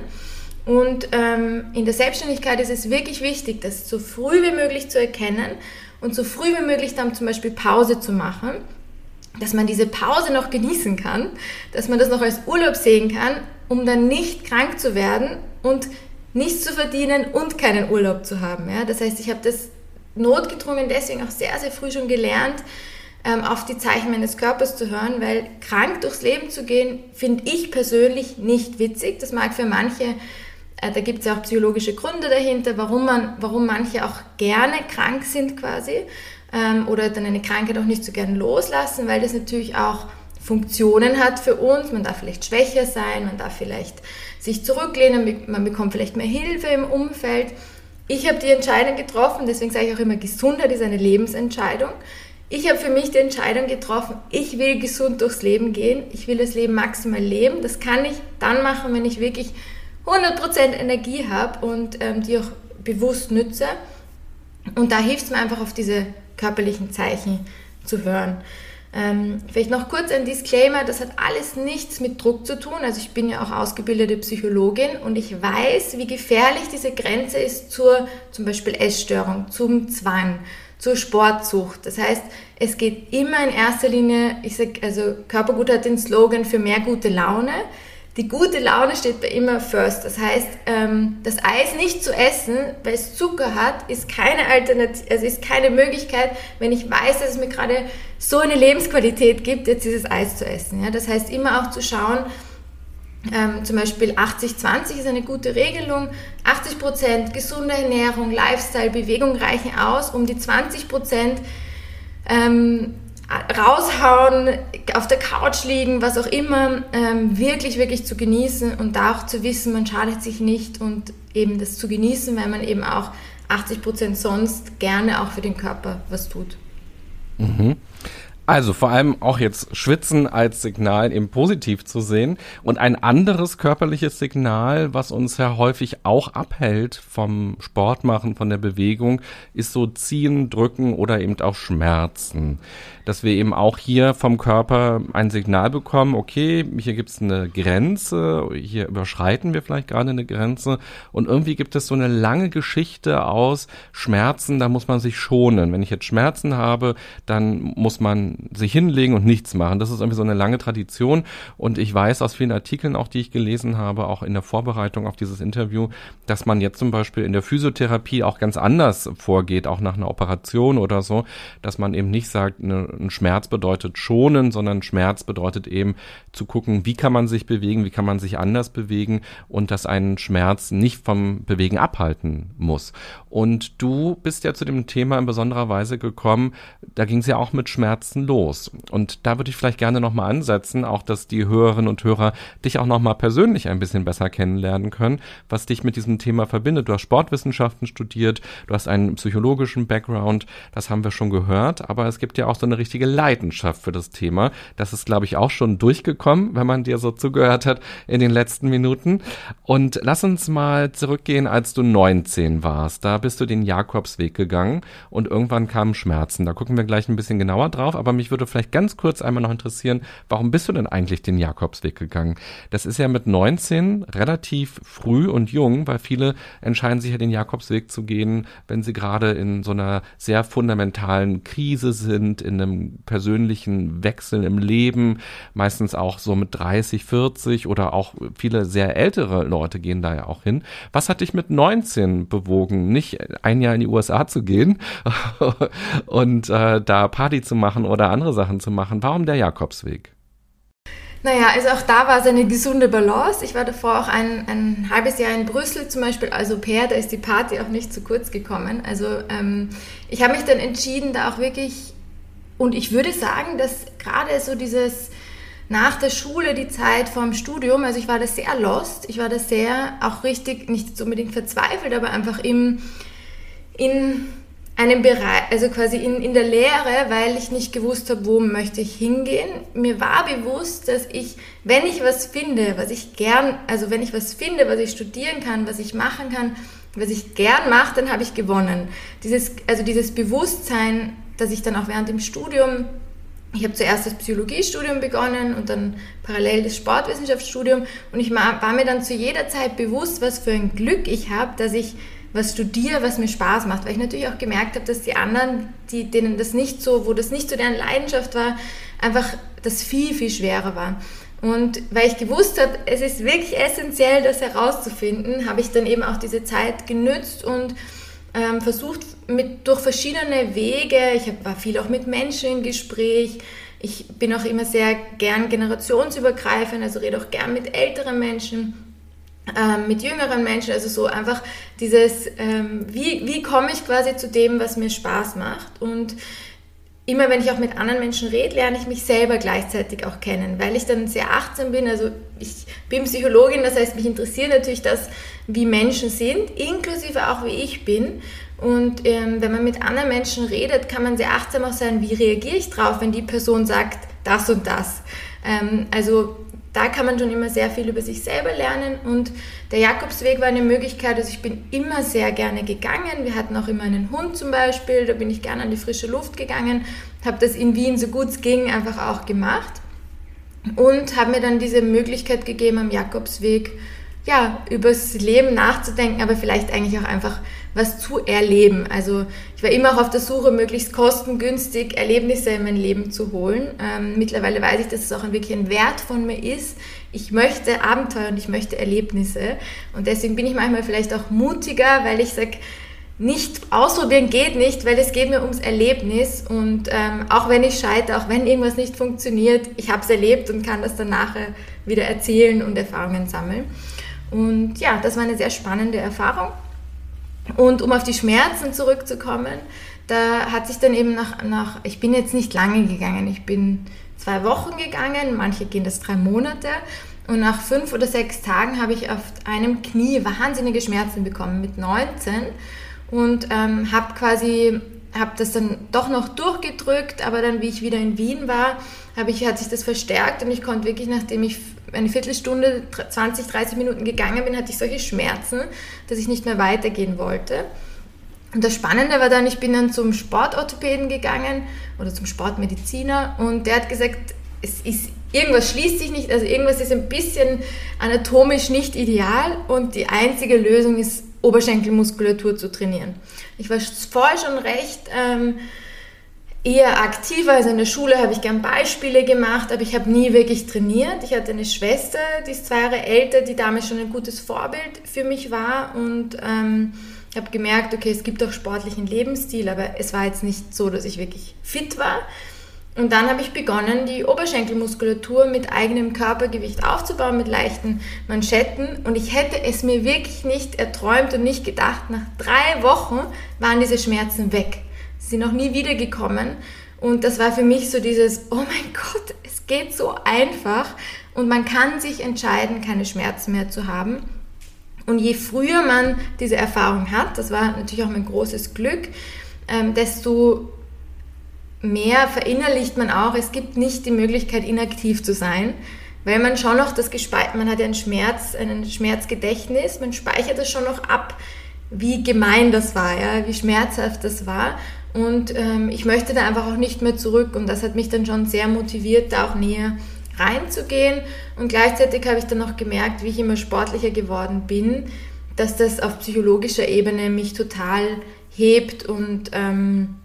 Und ähm, in der Selbstständigkeit ist es wirklich wichtig, das so früh wie möglich zu erkennen und so früh wie möglich dann zum Beispiel Pause zu machen dass man diese Pause noch genießen kann, dass man das noch als Urlaub sehen kann, um dann nicht krank zu werden und nichts zu verdienen und keinen Urlaub zu haben. Ja? Das heißt, ich habe das notgedrungen deswegen auch sehr, sehr früh schon gelernt, ähm, auf die Zeichen meines Körpers zu hören, weil krank durchs Leben zu gehen, finde ich persönlich nicht witzig. Das mag für manche, äh, da gibt es ja auch psychologische Gründe dahinter, warum, man, warum manche auch gerne krank sind quasi ähm, oder dann eine Krankheit auch nicht so gern loslassen, weil das natürlich auch Funktionen hat für uns. Man darf vielleicht schwächer sein, man darf vielleicht sich zurücklehnen, man bekommt vielleicht mehr Hilfe im Umfeld. Ich habe die Entscheidung getroffen, deswegen sage ich auch immer, Gesundheit ist eine Lebensentscheidung. Ich habe für mich die Entscheidung getroffen, ich will gesund durchs Leben gehen, ich will das Leben maximal leben. Das kann ich dann machen, wenn ich wirklich 100% Energie habe und ähm, die auch bewusst nütze. Und da hilft es mir einfach auf diese körperlichen Zeichen zu hören. Ähm, vielleicht noch kurz ein Disclaimer, das hat alles nichts mit Druck zu tun. Also ich bin ja auch ausgebildete Psychologin und ich weiß, wie gefährlich diese Grenze ist zur zum Beispiel Essstörung, zum Zwang, zur Sportsucht. Das heißt, es geht immer in erster Linie, ich sage, also Körpergut hat den Slogan für mehr gute Laune. Die gute Laune steht bei immer first. Das heißt, ähm, das Eis nicht zu essen, weil es Zucker hat, ist keine Alternative, also ist keine Möglichkeit, wenn ich weiß, dass es mir gerade so eine Lebensqualität gibt, jetzt dieses Eis zu essen. Ja? Das heißt, immer auch zu schauen, ähm, zum Beispiel 80-20 ist eine gute Regelung. 80% gesunde Ernährung, Lifestyle, Bewegung reichen aus, um die 20% ähm, raushauen, auf der Couch liegen, was auch immer, ähm, wirklich, wirklich zu genießen und da auch zu wissen, man schadet sich nicht und eben das zu genießen, weil man eben auch 80 Prozent sonst gerne auch für den Körper was tut. Mhm. Also vor allem auch jetzt Schwitzen als Signal eben positiv zu sehen. Und ein anderes körperliches Signal, was uns ja häufig auch abhält vom Sportmachen, von der Bewegung, ist so Ziehen, Drücken oder eben auch Schmerzen dass wir eben auch hier vom Körper ein Signal bekommen, okay, hier gibt es eine Grenze, hier überschreiten wir vielleicht gerade eine Grenze und irgendwie gibt es so eine lange Geschichte aus Schmerzen, da muss man sich schonen. Wenn ich jetzt Schmerzen habe, dann muss man sich hinlegen und nichts machen. Das ist irgendwie so eine lange Tradition und ich weiß aus vielen Artikeln auch, die ich gelesen habe, auch in der Vorbereitung auf dieses Interview, dass man jetzt zum Beispiel in der Physiotherapie auch ganz anders vorgeht, auch nach einer Operation oder so, dass man eben nicht sagt, eine ein Schmerz bedeutet schonen, sondern Schmerz bedeutet eben zu gucken, wie kann man sich bewegen, wie kann man sich anders bewegen und dass ein Schmerz nicht vom Bewegen abhalten muss. Und du bist ja zu dem Thema in besonderer Weise gekommen, da ging es ja auch mit Schmerzen los. Und da würde ich vielleicht gerne nochmal ansetzen, auch dass die Hörerinnen und Hörer dich auch nochmal persönlich ein bisschen besser kennenlernen können, was dich mit diesem Thema verbindet. Du hast Sportwissenschaften studiert, du hast einen psychologischen Background, das haben wir schon gehört, aber es gibt ja auch so eine richtige Leidenschaft für das Thema. Das ist, glaube ich, auch schon durchgekommen, wenn man dir so zugehört hat in den letzten Minuten. Und lass uns mal zurückgehen, als du 19 warst. Da bist du den Jakobsweg gegangen und irgendwann kamen Schmerzen. Da gucken wir gleich ein bisschen genauer drauf, aber mich würde vielleicht ganz kurz einmal noch interessieren, warum bist du denn eigentlich den Jakobsweg gegangen? Das ist ja mit 19 relativ früh und jung, weil viele entscheiden sich ja den Jakobsweg zu gehen, wenn sie gerade in so einer sehr fundamentalen Krise sind, in einem persönlichen Wechsel im Leben, meistens auch so mit 30, 40 oder auch viele sehr ältere Leute gehen da ja auch hin. Was hat dich mit 19 bewogen, nicht ein Jahr in die USA zu gehen und äh, da Party zu machen oder andere Sachen zu machen? Warum der Jakobsweg? Naja, also auch da war es eine gesunde Balance. Ich war davor auch ein, ein halbes Jahr in Brüssel zum Beispiel als Au pair, da ist die Party auch nicht zu kurz gekommen. Also ähm, ich habe mich dann entschieden, da auch wirklich und ich würde sagen, dass gerade so dieses nach der Schule, die Zeit vorm Studium, also ich war da sehr lost, ich war da sehr auch richtig, nicht unbedingt verzweifelt, aber einfach im, in einem Bereich, also quasi in, in der Lehre, weil ich nicht gewusst habe, wo möchte ich hingehen. Mir war bewusst, dass ich, wenn ich was finde, was ich gern, also wenn ich was finde, was ich studieren kann, was ich machen kann, was ich gern mache, dann habe ich gewonnen. Dieses, also dieses Bewusstsein, dass ich dann auch während dem Studium, ich habe zuerst das Psychologiestudium begonnen und dann parallel das Sportwissenschaftsstudium und ich war mir dann zu jeder Zeit bewusst, was für ein Glück ich habe, dass ich was studiere, was mir Spaß macht, weil ich natürlich auch gemerkt habe, dass die anderen, die, denen das nicht so, wo das nicht so deren Leidenschaft war, einfach das viel, viel schwerer war. Und weil ich gewusst habe, es ist wirklich essentiell, das herauszufinden, habe ich dann eben auch diese Zeit genützt und ähm, versucht, mit, durch verschiedene Wege, ich hab, war viel auch mit Menschen im Gespräch, ich bin auch immer sehr gern generationsübergreifend, also rede auch gern mit älteren Menschen, ähm, mit jüngeren Menschen, also so einfach dieses, ähm, wie, wie komme ich quasi zu dem, was mir Spaß macht und immer wenn ich auch mit anderen Menschen rede, lerne ich mich selber gleichzeitig auch kennen, weil ich dann sehr achtsam bin. Also ich bin Psychologin, das heißt, mich interessiert natürlich das, wie Menschen sind, inklusive auch wie ich bin. Und ähm, wenn man mit anderen Menschen redet, kann man sehr achtsam auch sein, wie reagiere ich drauf, wenn die Person sagt das und das. Ähm, also da kann man schon immer sehr viel über sich selber lernen und der Jakobsweg war eine Möglichkeit, also ich bin immer sehr gerne gegangen. Wir hatten auch immer einen Hund zum Beispiel, da bin ich gerne an die frische Luft gegangen, habe das in Wien so gut es ging einfach auch gemacht und habe mir dann diese Möglichkeit gegeben am Jakobsweg, ja, übers Leben nachzudenken, aber vielleicht eigentlich auch einfach was zu erleben. Also ich war immer auch auf der Suche, möglichst kostengünstig Erlebnisse in mein Leben zu holen. Ähm, mittlerweile weiß ich, dass es auch ein wirklich ein Wert von mir ist. Ich möchte Abenteuer und ich möchte Erlebnisse. Und deswegen bin ich manchmal vielleicht auch mutiger, weil ich sage, nicht ausprobieren geht nicht, weil es geht mir ums Erlebnis und ähm, auch wenn ich scheitere, auch wenn irgendwas nicht funktioniert, ich habe es erlebt und kann das dann nachher wieder erzählen und Erfahrungen sammeln. Und ja, das war eine sehr spannende Erfahrung. Und um auf die Schmerzen zurückzukommen, da hat sich dann eben nach, nach, ich bin jetzt nicht lange gegangen, ich bin zwei Wochen gegangen, manche gehen das drei Monate. Und nach fünf oder sechs Tagen habe ich auf einem Knie wahnsinnige Schmerzen bekommen mit 19 und ähm, habe quasi, habe das dann doch noch durchgedrückt, aber dann, wie ich wieder in Wien war, habe ich, hat sich das verstärkt und ich konnte wirklich, nachdem ich eine Viertelstunde, 20, 30 Minuten gegangen bin, hatte ich solche Schmerzen, dass ich nicht mehr weitergehen wollte. Und das Spannende war dann, ich bin dann zum Sportorthopäden gegangen oder zum Sportmediziner und der hat gesagt, es ist irgendwas schließt sich nicht, also irgendwas ist ein bisschen anatomisch nicht ideal und die einzige Lösung ist Oberschenkelmuskulatur zu trainieren. Ich war vorher schon recht ähm, eher aktiver. Also in der Schule habe ich gern Beispiele gemacht, aber ich habe nie wirklich trainiert. Ich hatte eine Schwester, die ist zwei Jahre älter, die damals schon ein gutes Vorbild für mich war und ähm, habe gemerkt, okay, es gibt auch sportlichen Lebensstil, aber es war jetzt nicht so, dass ich wirklich fit war. Und dann habe ich begonnen, die Oberschenkelmuskulatur mit eigenem Körpergewicht aufzubauen, mit leichten Manschetten. Und ich hätte es mir wirklich nicht erträumt und nicht gedacht. Nach drei Wochen waren diese Schmerzen weg sind noch nie wiedergekommen. Und das war für mich so dieses, oh mein Gott, es geht so einfach und man kann sich entscheiden, keine Schmerzen mehr zu haben. Und je früher man diese Erfahrung hat, das war natürlich auch mein großes Glück, ähm, desto mehr verinnerlicht man auch, es gibt nicht die Möglichkeit, inaktiv zu sein, weil man schon noch das gespeichert, man hat ja einen Schmerz, ein Schmerzgedächtnis, man speichert das schon noch ab, wie gemein das war, ja, wie schmerzhaft das war. Und ähm, ich möchte da einfach auch nicht mehr zurück. Und das hat mich dann schon sehr motiviert, da auch näher reinzugehen. Und gleichzeitig habe ich dann auch gemerkt, wie ich immer sportlicher geworden bin, dass das auf psychologischer Ebene mich total hebt und ähm,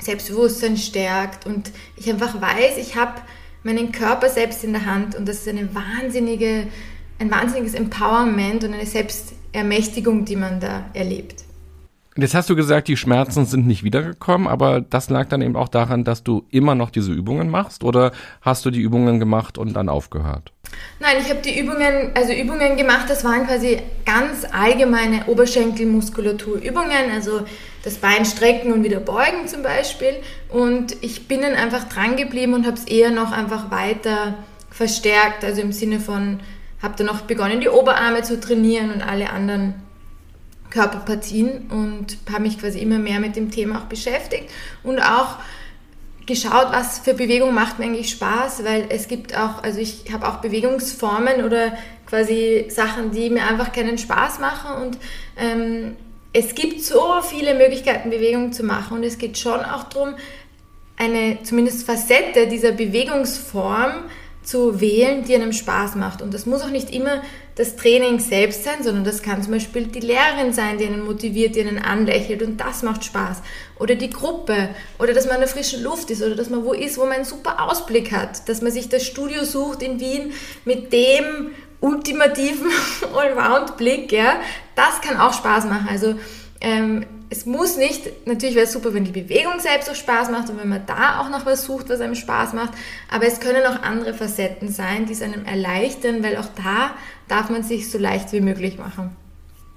Selbstbewusstsein stärkt. Und ich einfach weiß, ich habe meinen Körper selbst in der Hand und das ist eine wahnsinnige, ein wahnsinniges Empowerment und eine Selbstermächtigung, die man da erlebt. Jetzt hast du gesagt, die Schmerzen sind nicht wiedergekommen, aber das lag dann eben auch daran, dass du immer noch diese Übungen machst oder hast du die Übungen gemacht und dann aufgehört? Nein, ich habe die Übungen, also Übungen gemacht, das waren quasi ganz allgemeine Oberschenkelmuskulaturübungen, also das Bein strecken und wieder beugen zum Beispiel. Und ich bin dann einfach dran geblieben und habe es eher noch einfach weiter verstärkt, also im Sinne von, habe dann auch begonnen, die Oberarme zu trainieren und alle anderen Körperpartien und habe mich quasi immer mehr mit dem Thema auch beschäftigt und auch geschaut, was für Bewegung macht mir eigentlich Spaß, weil es gibt auch, also ich habe auch Bewegungsformen oder quasi Sachen, die mir einfach keinen Spaß machen und ähm, es gibt so viele Möglichkeiten, Bewegung zu machen und es geht schon auch darum, eine zumindest Facette dieser Bewegungsform zu wählen, die einem Spaß macht. Und das muss auch nicht immer das Training selbst sein, sondern das kann zum Beispiel die Lehrerin sein, die einen motiviert, die einen anlächelt und das macht Spaß. Oder die Gruppe, oder dass man in der frischen Luft ist, oder dass man wo ist, wo man einen super Ausblick hat, dass man sich das Studio sucht in Wien mit dem ultimativen Allround-Blick, ja, das kann auch Spaß machen. Also ähm, es muss nicht, natürlich wäre es super, wenn die Bewegung selbst auch Spaß macht und wenn man da auch noch was sucht, was einem Spaß macht, aber es können auch andere Facetten sein, die es einem erleichtern, weil auch da darf man sich so leicht wie möglich machen.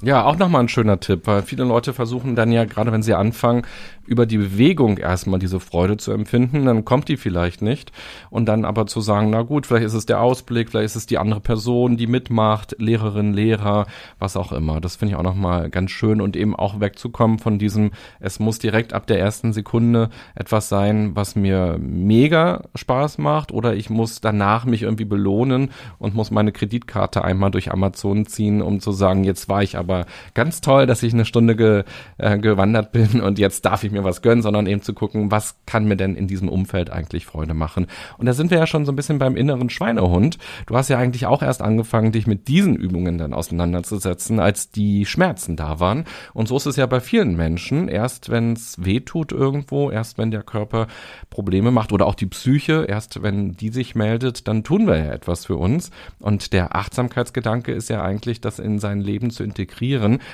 Ja, auch nochmal ein schöner Tipp, weil viele Leute versuchen dann ja, gerade wenn sie anfangen, über die Bewegung erstmal diese Freude zu empfinden, dann kommt die vielleicht nicht. Und dann aber zu sagen, na gut, vielleicht ist es der Ausblick, vielleicht ist es die andere Person, die mitmacht, Lehrerin, Lehrer, was auch immer. Das finde ich auch nochmal ganz schön und eben auch wegzukommen von diesem, es muss direkt ab der ersten Sekunde etwas sein, was mir mega Spaß macht oder ich muss danach mich irgendwie belohnen und muss meine Kreditkarte einmal durch Amazon ziehen, um zu sagen, jetzt war ich aber ganz toll, dass ich eine Stunde ge, äh, gewandert bin und jetzt darf ich ich mir was gönnen, sondern eben zu gucken, was kann mir denn in diesem Umfeld eigentlich Freude machen. Und da sind wir ja schon so ein bisschen beim inneren Schweinehund. Du hast ja eigentlich auch erst angefangen, dich mit diesen Übungen dann auseinanderzusetzen, als die Schmerzen da waren. Und so ist es ja bei vielen Menschen. Erst wenn es weh tut irgendwo, erst wenn der Körper Probleme macht oder auch die Psyche, erst wenn die sich meldet, dann tun wir ja etwas für uns. Und der Achtsamkeitsgedanke ist ja eigentlich, das in sein Leben zu integrieren.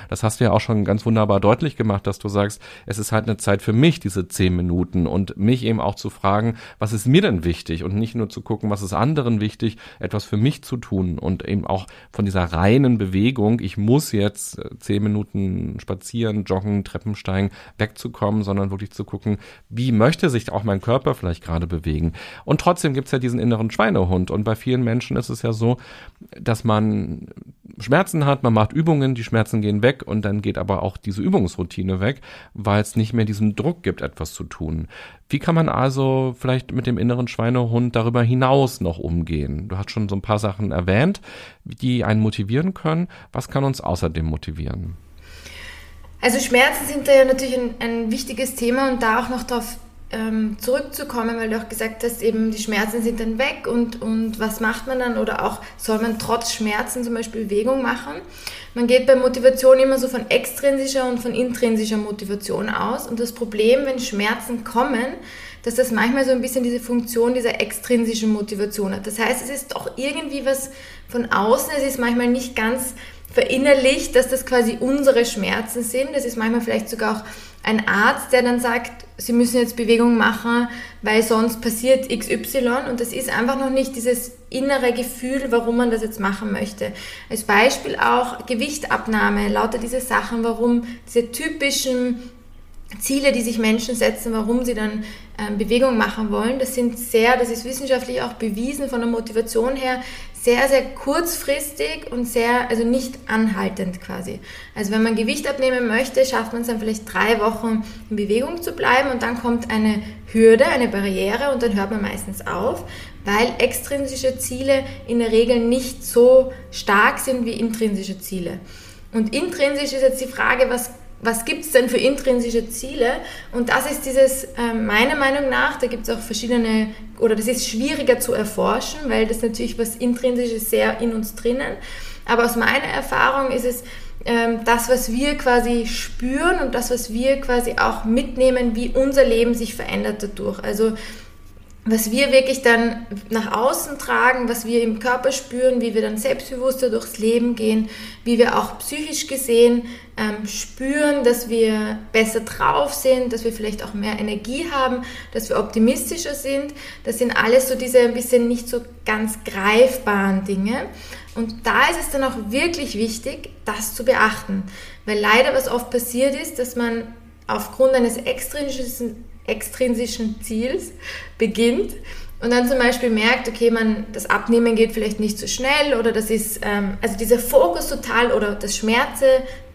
Das hast du ja auch schon ganz wunderbar deutlich gemacht, dass du sagst, es ist halt eine Zeit für mich, diese zehn Minuten und mich eben auch zu fragen, was ist mir denn wichtig und nicht nur zu gucken, was ist anderen wichtig, etwas für mich zu tun und eben auch von dieser reinen Bewegung, ich muss jetzt äh, zehn Minuten spazieren, joggen, Treppen steigen, wegzukommen, sondern wirklich zu gucken, wie möchte sich auch mein Körper vielleicht gerade bewegen. Und trotzdem gibt's ja diesen inneren Schweinehund und bei vielen Menschen ist es ja so, dass man Schmerzen hat, man macht Übungen, die Schmerzen gehen weg und dann geht aber auch diese Übungsroutine weg, weil es nicht mehr diesen Druck gibt, etwas zu tun. Wie kann man also vielleicht mit dem inneren Schweinehund darüber hinaus noch umgehen? Du hast schon so ein paar Sachen erwähnt, die einen motivieren können. Was kann uns außerdem motivieren? Also Schmerzen sind da ja natürlich ein, ein wichtiges Thema und da auch noch darauf ähm, zurückzukommen, weil du auch gesagt hast, eben die Schmerzen sind dann weg und, und was macht man dann oder auch soll man trotz Schmerzen zum Beispiel Bewegung machen. Man geht bei Motivation immer so von extrinsischer und von intrinsischer Motivation aus und das Problem, wenn Schmerzen kommen, dass das manchmal so ein bisschen diese Funktion dieser extrinsischen Motivation hat. Das heißt, es ist doch irgendwie was von außen, es ist manchmal nicht ganz verinnerlicht, dass das quasi unsere Schmerzen sind. Das ist manchmal vielleicht sogar auch ein Arzt, der dann sagt, Sie müssen jetzt Bewegung machen, weil sonst passiert XY und das ist einfach noch nicht dieses innere Gefühl, warum man das jetzt machen möchte. Als Beispiel auch Gewichtabnahme, lauter diese Sachen, warum diese typischen Ziele, die sich Menschen setzen, warum sie dann ähm, Bewegung machen wollen, das sind sehr, das ist wissenschaftlich auch bewiesen von der Motivation her, sehr, sehr kurzfristig und sehr, also nicht anhaltend quasi. Also wenn man Gewicht abnehmen möchte, schafft man es dann vielleicht drei Wochen in Bewegung zu bleiben und dann kommt eine Hürde, eine Barriere und dann hört man meistens auf, weil extrinsische Ziele in der Regel nicht so stark sind wie intrinsische Ziele. Und intrinsisch ist jetzt die Frage, was was gibt es denn für intrinsische Ziele? Und das ist dieses, äh, meiner Meinung nach, da gibt es auch verschiedene, oder das ist schwieriger zu erforschen, weil das natürlich was Intrinsisches sehr in uns drinnen. Aber aus meiner Erfahrung ist es ähm, das, was wir quasi spüren und das, was wir quasi auch mitnehmen, wie unser Leben sich verändert dadurch. Also was wir wirklich dann nach außen tragen, was wir im Körper spüren, wie wir dann selbstbewusster durchs Leben gehen, wie wir auch psychisch gesehen ähm, spüren, dass wir besser drauf sind, dass wir vielleicht auch mehr Energie haben, dass wir optimistischer sind. Das sind alles so diese ein bisschen nicht so ganz greifbaren Dinge. Und da ist es dann auch wirklich wichtig, das zu beachten. Weil leider was oft passiert ist, dass man aufgrund eines extrinsischen extrinsischen Ziels beginnt und dann zum Beispiel merkt, okay, man, das Abnehmen geht vielleicht nicht so schnell oder das ist, ähm, also dieser Fokus total oder das Schmerze,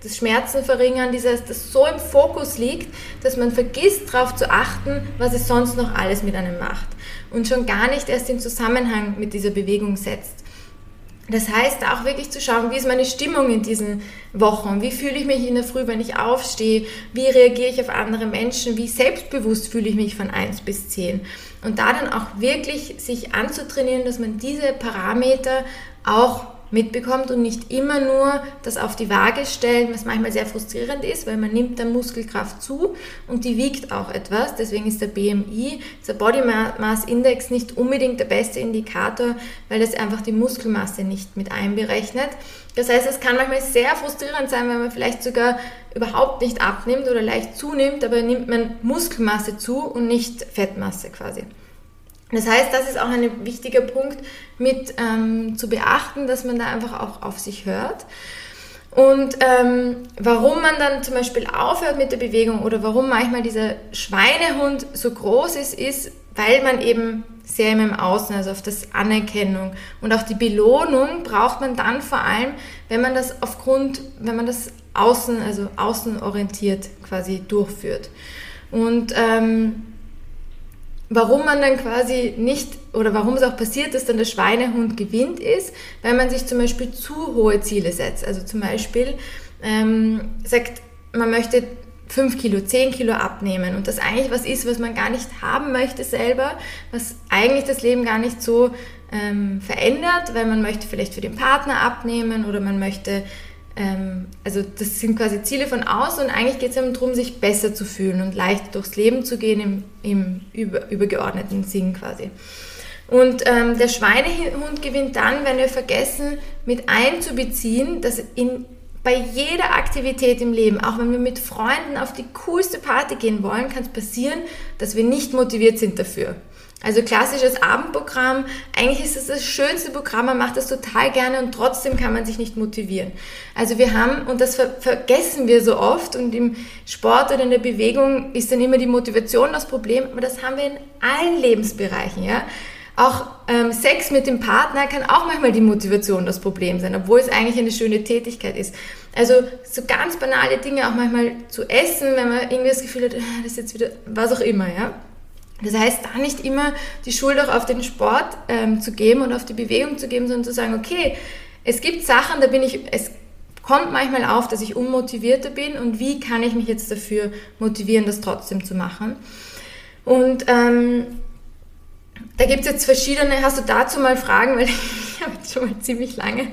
das Schmerzen verringern, dieses, das so im Fokus liegt, dass man vergisst darauf zu achten, was es sonst noch alles mit einem macht und schon gar nicht erst in Zusammenhang mit dieser Bewegung setzt. Das heißt, auch wirklich zu schauen, wie ist meine Stimmung in diesen Wochen, wie fühle ich mich in der Früh, wenn ich aufstehe, wie reagiere ich auf andere Menschen, wie selbstbewusst fühle ich mich von 1 bis 10. Und da dann auch wirklich sich anzutrainieren, dass man diese Parameter auch mitbekommt und nicht immer nur das auf die Waage stellen, was manchmal sehr frustrierend ist, weil man nimmt dann Muskelkraft zu und die wiegt auch etwas. Deswegen ist der BMI, der Body Mass Index, nicht unbedingt der beste Indikator, weil das einfach die Muskelmasse nicht mit einberechnet. Das heißt, es kann manchmal sehr frustrierend sein, wenn man vielleicht sogar überhaupt nicht abnimmt oder leicht zunimmt, aber nimmt man Muskelmasse zu und nicht Fettmasse quasi. Das heißt, das ist auch ein wichtiger Punkt mit ähm, zu beachten, dass man da einfach auch auf sich hört. Und ähm, warum man dann zum Beispiel aufhört mit der Bewegung oder warum manchmal dieser Schweinehund so groß ist, ist, weil man eben sehr im Außen, also auf das Anerkennung und auch die Belohnung braucht man dann vor allem, wenn man das aufgrund, wenn man das außen, also außenorientiert quasi durchführt. Und ähm, warum man dann quasi nicht oder warum es auch passiert, dass dann der Schweinehund gewinnt ist, weil man sich zum Beispiel zu hohe Ziele setzt. Also zum Beispiel ähm, sagt, man möchte 5 Kilo, 10 Kilo abnehmen und das eigentlich was ist, was man gar nicht haben möchte selber, was eigentlich das Leben gar nicht so ähm, verändert, weil man möchte vielleicht für den Partner abnehmen oder man möchte ähm, also das sind quasi Ziele von außen und eigentlich geht es darum, sich besser zu fühlen und leicht durchs Leben zu gehen im, im über, übergeordneten Sinn quasi. Und ähm, der Schweinehund gewinnt dann, wenn wir vergessen, mit einzubeziehen, dass in, bei jeder Aktivität im Leben, auch wenn wir mit Freunden auf die coolste Party gehen wollen, kann es passieren, dass wir nicht motiviert sind dafür. Also klassisches Abendprogramm, eigentlich ist es das schönste Programm, man macht das total gerne und trotzdem kann man sich nicht motivieren. Also wir haben, und das ver vergessen wir so oft, und im Sport oder in der Bewegung ist dann immer die Motivation das Problem, aber das haben wir in allen Lebensbereichen, ja. Auch ähm, Sex mit dem Partner kann auch manchmal die Motivation das Problem sein, obwohl es eigentlich eine schöne Tätigkeit ist. Also so ganz banale Dinge auch manchmal zu essen, wenn man irgendwie das Gefühl hat, ah, das ist jetzt wieder was auch immer, ja. Das heißt, da nicht immer die Schuld auch auf den Sport ähm, zu geben und auf die Bewegung zu geben, sondern zu sagen, okay, es gibt Sachen, da bin ich, es kommt manchmal auf, dass ich unmotivierter bin und wie kann ich mich jetzt dafür motivieren, das trotzdem zu machen. Und ähm, da gibt es jetzt verschiedene, hast du dazu mal Fragen, weil ich habe jetzt schon mal ziemlich lange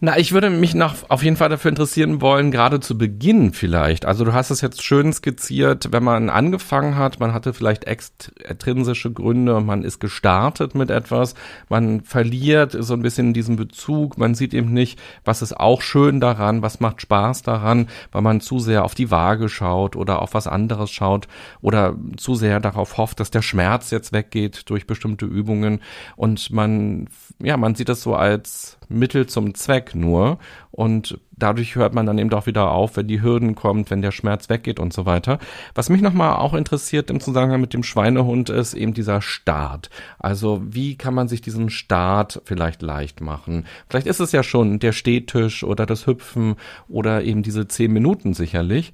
na, ich würde mich noch auf jeden Fall dafür interessieren wollen, gerade zu Beginn vielleicht. Also du hast es jetzt schön skizziert, wenn man angefangen hat, man hatte vielleicht extrinsische Gründe und man ist gestartet mit etwas, man verliert so ein bisschen diesen Bezug, man sieht eben nicht, was ist auch schön daran, was macht Spaß daran, weil man zu sehr auf die Waage schaut oder auf was anderes schaut oder zu sehr darauf hofft, dass der Schmerz jetzt weggeht durch bestimmte Übungen und man, ja, man sieht das so als Mittel zum Zweck nur. Und dadurch hört man dann eben auch wieder auf, wenn die Hürden kommt, wenn der Schmerz weggeht und so weiter. Was mich nochmal auch interessiert im Zusammenhang mit dem Schweinehund ist eben dieser Start. Also wie kann man sich diesen Start vielleicht leicht machen? Vielleicht ist es ja schon der Stehtisch oder das Hüpfen oder eben diese zehn Minuten sicherlich.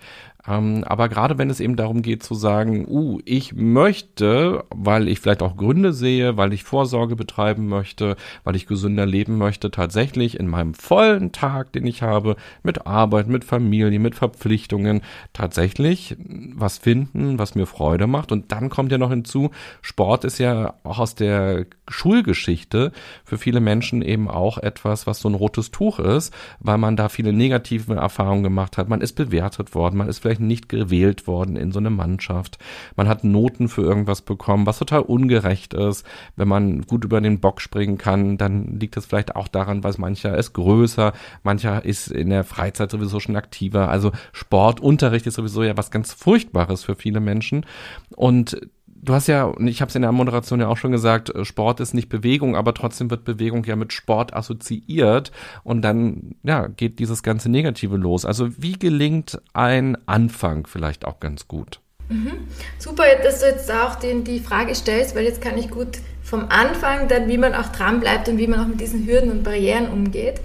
Ähm, aber gerade wenn es eben darum geht zu sagen, uh, ich möchte, weil ich vielleicht auch Gründe sehe, weil ich Vorsorge betreiben möchte, weil ich gesünder leben möchte, tatsächlich in meinem vollen Tag, den ich habe, mit Arbeit, mit Familie, mit Verpflichtungen, tatsächlich was finden, was mir Freude macht. Und dann kommt ja noch hinzu, Sport ist ja auch aus der Schulgeschichte für viele Menschen eben auch etwas, was so ein rotes Tuch ist, weil man da viele negative Erfahrungen gemacht hat. Man ist bewertet worden, man ist vielleicht nicht gewählt worden in so eine Mannschaft. Man hat Noten für irgendwas bekommen, was total ungerecht ist. Wenn man gut über den Bock springen kann, dann liegt es vielleicht auch daran, weil mancher ist größer, mancher ist in der Freizeit sowieso schon aktiver. Also Sportunterricht ist sowieso ja was ganz Furchtbares für viele Menschen. Und du hast ja, ich habe es in der Moderation ja auch schon gesagt, äh, Sport ist nicht Bewegung, aber trotzdem wird Bewegung ja mit Sport assoziiert und dann ja geht dieses ganze Negative los. Also wie gelingt ein Anfang vielleicht auch ganz gut? Mhm. Super, dass du jetzt auch den, die Frage stellst, weil jetzt kann ich gut vom Anfang dann, wie man auch dran bleibt und wie man auch mit diesen Hürden und Barrieren umgeht.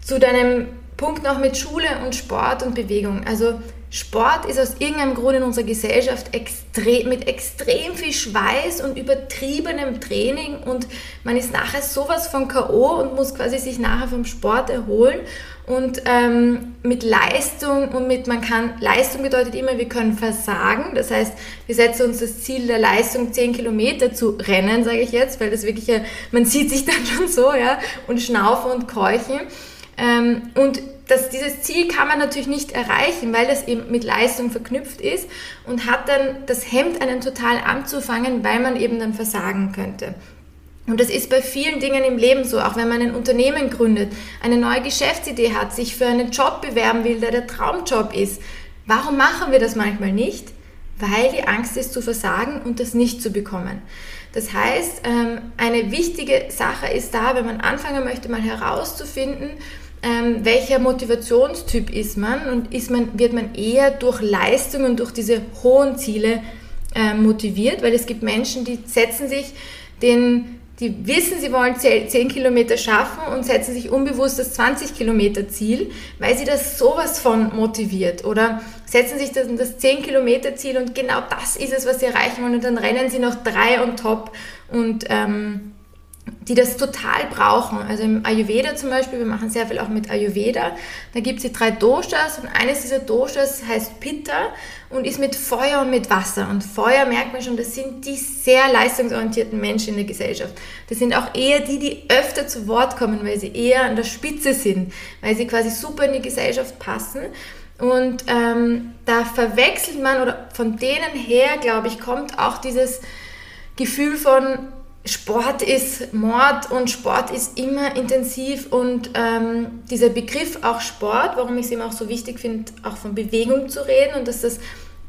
Zu deinem Punkt noch mit Schule und Sport und Bewegung. Also Sport ist aus irgendeinem Grund in unserer Gesellschaft extrem, mit extrem viel Schweiß und übertriebenem Training und man ist nachher sowas von K.O. und muss quasi sich nachher vom Sport erholen und ähm, mit Leistung und mit, man kann, Leistung bedeutet immer, wir können versagen. Das heißt, wir setzen uns das Ziel der Leistung, 10 Kilometer zu rennen, sage ich jetzt, weil das wirklich, man sieht sich dann schon so, ja, und schnaufen und keuchen. Ähm, und das, dieses Ziel kann man natürlich nicht erreichen, weil das eben mit Leistung verknüpft ist und hat dann das Hemd einen total anzufangen, weil man eben dann versagen könnte. Und das ist bei vielen Dingen im Leben so, auch wenn man ein Unternehmen gründet, eine neue Geschäftsidee hat, sich für einen Job bewerben will, der der Traumjob ist. Warum machen wir das manchmal nicht? Weil die Angst ist zu versagen und das nicht zu bekommen. Das heißt, ähm, eine wichtige Sache ist da, wenn man anfangen möchte, mal herauszufinden, ähm, welcher Motivationstyp ist man und ist man, wird man eher durch Leistungen, durch diese hohen Ziele äh, motiviert, weil es gibt Menschen, die setzen sich den die wissen, sie wollen 10 Kilometer schaffen und setzen sich unbewusst das 20 Kilometer Ziel, weil sie das sowas von motiviert. Oder setzen sich das, das 10 Kilometer Ziel und genau das ist es, was sie erreichen wollen und dann rennen sie noch drei on top und ähm, die das total brauchen. Also im Ayurveda zum Beispiel, wir machen sehr viel auch mit Ayurveda, da gibt es die drei Doshas und eines dieser Doshas heißt Pitta und ist mit Feuer und mit Wasser. Und Feuer merkt man schon, das sind die sehr leistungsorientierten Menschen in der Gesellschaft. Das sind auch eher die, die öfter zu Wort kommen, weil sie eher an der Spitze sind, weil sie quasi super in die Gesellschaft passen. Und ähm, da verwechselt man, oder von denen her, glaube ich, kommt auch dieses Gefühl von, Sport ist Mord und Sport ist immer intensiv und ähm, dieser Begriff auch Sport, warum ich es eben auch so wichtig finde, auch von Bewegung zu reden und dass das,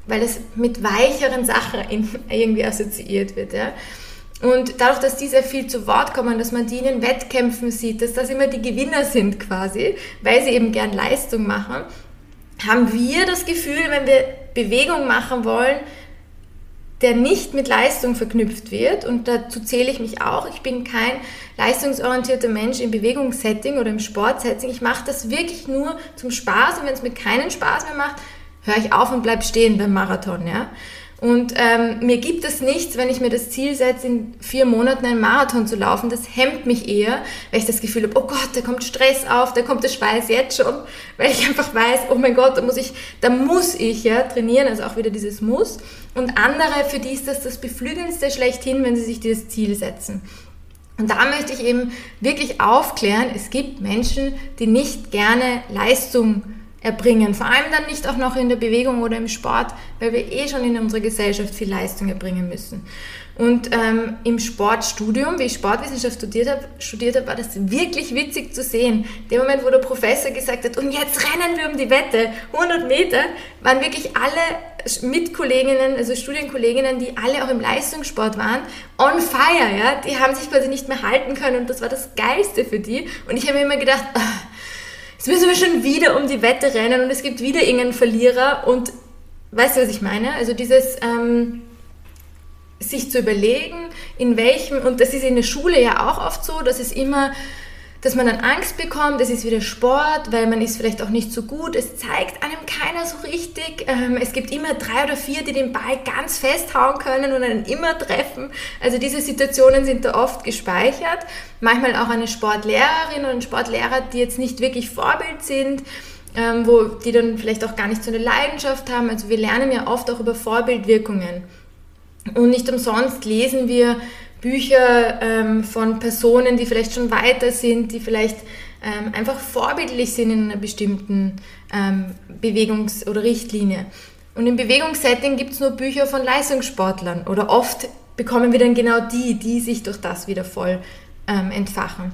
weil es mit weicheren Sachen irgendwie assoziiert wird. Ja. Und dadurch, dass die sehr viel zu Wort kommen, dass man die in den Wettkämpfen sieht, dass das immer die Gewinner sind quasi, weil sie eben gern Leistung machen, haben wir das Gefühl, wenn wir Bewegung machen wollen, der nicht mit Leistung verknüpft wird. Und dazu zähle ich mich auch. Ich bin kein leistungsorientierter Mensch im Bewegungssetting oder im Sportsetting. Ich mache das wirklich nur zum Spaß. Und wenn es mir keinen Spaß mehr macht, höre ich auf und bleib stehen beim Marathon. Ja? Und ähm, mir gibt es nichts, wenn ich mir das Ziel setze, in vier Monaten einen Marathon zu laufen. Das hemmt mich eher, weil ich das Gefühl habe, oh Gott, da kommt Stress auf, da kommt der Schweiß jetzt schon, weil ich einfach weiß, oh mein Gott, da muss ich, da muss ich ja trainieren, also auch wieder dieses Muss. Und andere, für die ist das das Beflügelndste schlechthin, wenn sie sich dieses Ziel setzen. Und da möchte ich eben wirklich aufklären, es gibt Menschen, die nicht gerne Leistung erbringen. Vor allem dann nicht auch noch in der Bewegung oder im Sport, weil wir eh schon in unserer Gesellschaft viel Leistung erbringen müssen. Und ähm, im Sportstudium, wie ich Sportwissenschaft studiert habe, studiert habe, war das wirklich witzig zu sehen. Der Moment, wo der Professor gesagt hat, und jetzt rennen wir um die Wette, 100 Meter, waren wirklich alle Mitkolleginnen, also Studienkolleginnen, die alle auch im Leistungssport waren, on fire, ja. Die haben sich quasi nicht mehr halten können und das war das Geilste für die. Und ich habe mir immer gedacht, oh, jetzt müssen wir schon wieder um die Wette rennen und es gibt wieder irgendeinen Verlierer und weißt du, was ich meine? Also dieses ähm, sich zu überlegen, in welchem, und das ist in der Schule ja auch oft so, dass es immer dass man dann Angst bekommt, es ist wieder Sport, weil man ist vielleicht auch nicht so gut, es zeigt einem keiner so richtig. Ähm, es gibt immer drei oder vier, die den Ball ganz festhauen können und einen immer treffen. Also diese Situationen sind da oft gespeichert. Manchmal auch eine Sportlehrerin oder ein Sportlehrer, die jetzt nicht wirklich Vorbild sind. Ähm, wo die dann vielleicht auch gar nicht so eine Leidenschaft haben. Also wir lernen ja oft auch über Vorbildwirkungen. Und nicht umsonst lesen wir Bücher ähm, von Personen, die vielleicht schon weiter sind, die vielleicht einfach vorbildlich sind in einer bestimmten ähm, Bewegungs- oder Richtlinie. Und im Bewegungssetting gibt es nur Bücher von Leistungssportlern oder oft bekommen wir dann genau die, die sich durch das wieder voll ähm, entfachen.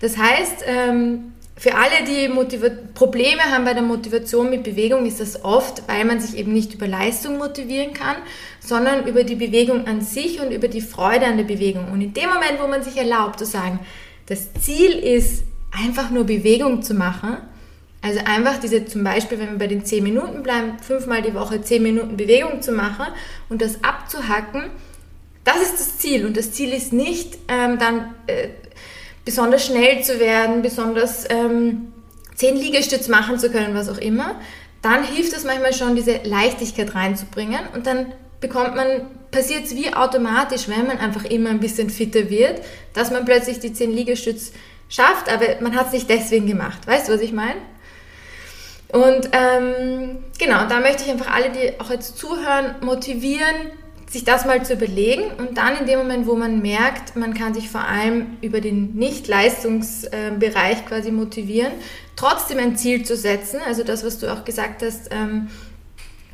Das heißt, ähm, für alle, die Motiva Probleme haben bei der Motivation mit Bewegung, ist das oft, weil man sich eben nicht über Leistung motivieren kann, sondern über die Bewegung an sich und über die Freude an der Bewegung. Und in dem Moment, wo man sich erlaubt zu sagen, das Ziel ist, einfach nur Bewegung zu machen, also einfach diese zum Beispiel, wenn wir bei den 10 Minuten bleiben, fünfmal die Woche 10 Minuten Bewegung zu machen und das abzuhacken, das ist das Ziel. Und das Ziel ist nicht ähm, dann... Äh, besonders schnell zu werden, besonders ähm, zehn Liegestütz machen zu können, was auch immer, dann hilft es manchmal schon, diese Leichtigkeit reinzubringen und dann bekommt man, passiert es wie automatisch, wenn man einfach immer ein bisschen fitter wird, dass man plötzlich die 10 Liegestütz schafft, aber man hat es nicht deswegen gemacht. Weißt du, was ich meine? Und ähm, genau, da möchte ich einfach alle, die auch jetzt zuhören, motivieren, sich das mal zu überlegen und dann in dem Moment, wo man merkt, man kann sich vor allem über den Nicht-Leistungsbereich quasi motivieren, trotzdem ein Ziel zu setzen. Also das, was du auch gesagt hast, ähm,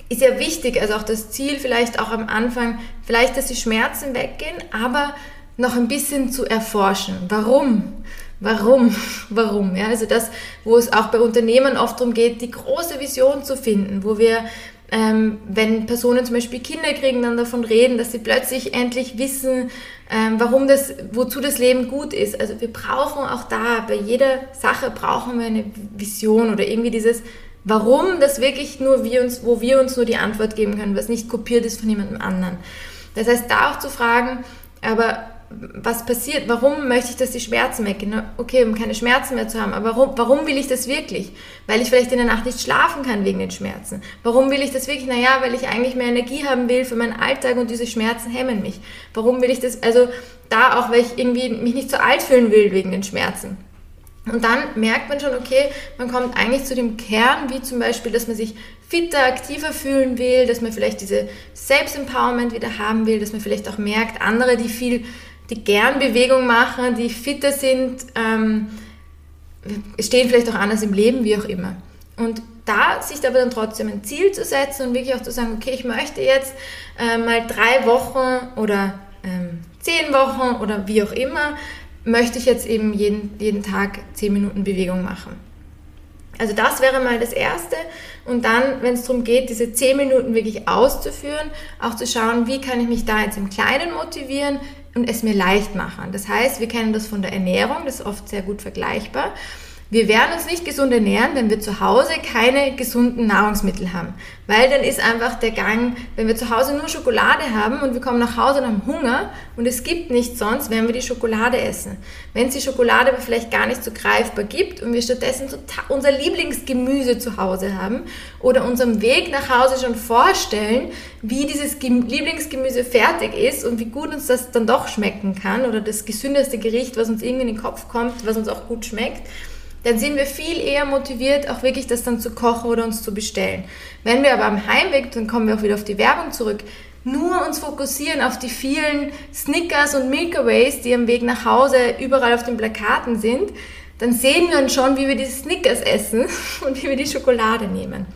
ist ja wichtig. Also auch das Ziel vielleicht auch am Anfang, vielleicht, dass die Schmerzen weggehen, aber noch ein bisschen zu erforschen. Warum? Warum? Warum? Ja, also das, wo es auch bei Unternehmen oft darum geht, die große Vision zu finden, wo wir ähm, wenn Personen zum Beispiel Kinder kriegen, dann davon reden, dass sie plötzlich endlich wissen, ähm, warum das, wozu das Leben gut ist. Also wir brauchen auch da, bei jeder Sache brauchen wir eine Vision oder irgendwie dieses, warum das wirklich nur wir uns, wo wir uns nur die Antwort geben können, was nicht kopiert ist von jemandem anderen. Das heißt, da auch zu fragen, aber was passiert, warum möchte ich, dass die Schmerzen weggehen? Okay, um keine Schmerzen mehr zu haben, aber warum, warum will ich das wirklich? Weil ich vielleicht in der Nacht nicht schlafen kann wegen den Schmerzen. Warum will ich das wirklich? Naja, weil ich eigentlich mehr Energie haben will für meinen Alltag und diese Schmerzen hemmen mich. Warum will ich das? Also da auch, weil ich irgendwie mich nicht so alt fühlen will wegen den Schmerzen. Und dann merkt man schon, okay, man kommt eigentlich zu dem Kern, wie zum Beispiel, dass man sich fitter, aktiver fühlen will, dass man vielleicht diese Selbstempowerment wieder haben will, dass man vielleicht auch merkt, andere, die viel die gern Bewegung machen, die fitter sind, ähm, stehen vielleicht auch anders im Leben, wie auch immer. Und da sich aber dann trotzdem ein Ziel zu setzen und wirklich auch zu sagen, okay, ich möchte jetzt äh, mal drei Wochen oder ähm, zehn Wochen oder wie auch immer, möchte ich jetzt eben jeden, jeden Tag zehn Minuten Bewegung machen. Also das wäre mal das Erste. Und dann, wenn es darum geht, diese zehn Minuten wirklich auszuführen, auch zu schauen, wie kann ich mich da jetzt im Kleinen motivieren, und es mir leicht machen. Das heißt, wir kennen das von der Ernährung, das ist oft sehr gut vergleichbar. Wir werden uns nicht gesund ernähren, wenn wir zu Hause keine gesunden Nahrungsmittel haben. Weil dann ist einfach der Gang, wenn wir zu Hause nur Schokolade haben und wir kommen nach Hause und haben Hunger und es gibt nichts sonst, werden wir die Schokolade essen. Wenn es die Schokolade aber vielleicht gar nicht so greifbar gibt und wir stattdessen unser Lieblingsgemüse zu Hause haben oder unserem Weg nach Hause schon vorstellen, wie dieses Lieblingsgemüse fertig ist und wie gut uns das dann doch schmecken kann oder das gesündeste Gericht, was uns irgendwie in den Kopf kommt, was uns auch gut schmeckt, dann sind wir viel eher motiviert, auch wirklich das dann zu kochen oder uns zu bestellen. Wenn wir aber am Heimweg, dann kommen wir auch wieder auf die Werbung zurück, nur uns fokussieren auf die vielen Snickers und Milkaways, die am Weg nach Hause überall auf den Plakaten sind, dann sehen wir uns schon, wie wir die Snickers essen und wie wir die Schokolade nehmen.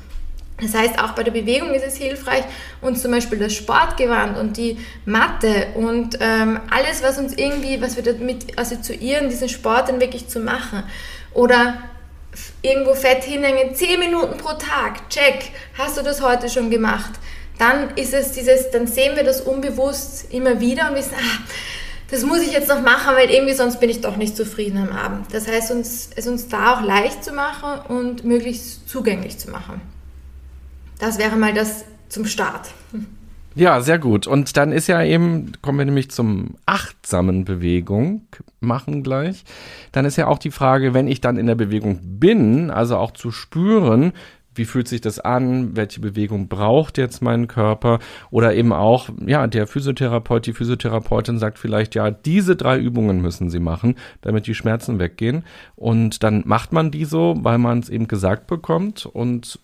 Das heißt, auch bei der Bewegung ist es hilfreich, uns zum Beispiel das Sportgewand und die Matte und ähm, alles, was uns irgendwie, was wir damit assoziieren, diesen Sport dann wirklich zu machen. Oder irgendwo fett hinhängen, 10 Minuten pro Tag, check, hast du das heute schon gemacht? Dann ist es dieses, dann sehen wir das unbewusst immer wieder und wissen, ah, das muss ich jetzt noch machen, weil irgendwie sonst bin ich doch nicht zufrieden am Abend. Das heißt, uns, es uns da auch leicht zu machen und möglichst zugänglich zu machen. Das wäre mal das zum Start. Ja, sehr gut. Und dann ist ja eben, kommen wir nämlich zum achtsamen Bewegung machen gleich. Dann ist ja auch die Frage, wenn ich dann in der Bewegung bin, also auch zu spüren, wie fühlt sich das an, welche Bewegung braucht jetzt mein Körper oder eben auch, ja, der Physiotherapeut, die Physiotherapeutin sagt vielleicht, ja, diese drei Übungen müssen Sie machen, damit die Schmerzen weggehen und dann macht man die so, weil man es eben gesagt bekommt und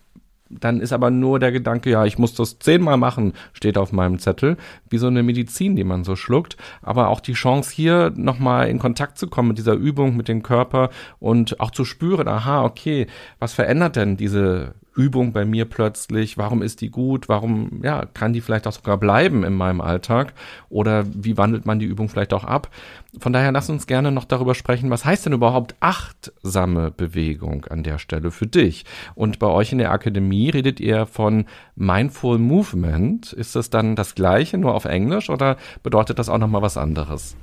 dann ist aber nur der Gedanke, ja, ich muss das zehnmal machen, steht auf meinem Zettel, wie so eine Medizin, die man so schluckt. Aber auch die Chance hier nochmal in Kontakt zu kommen mit dieser Übung, mit dem Körper und auch zu spüren, aha, okay, was verändert denn diese Übung bei mir plötzlich? Warum ist die gut? Warum, ja, kann die vielleicht auch sogar bleiben in meinem Alltag? Oder wie wandelt man die Übung vielleicht auch ab? Von daher lass uns gerne noch darüber sprechen, was heißt denn überhaupt achtsame Bewegung an der Stelle für dich? Und bei euch in der Akademie redet ihr von Mindful Movement. Ist das dann das Gleiche, nur auf Englisch oder bedeutet das auch nochmal was anderes?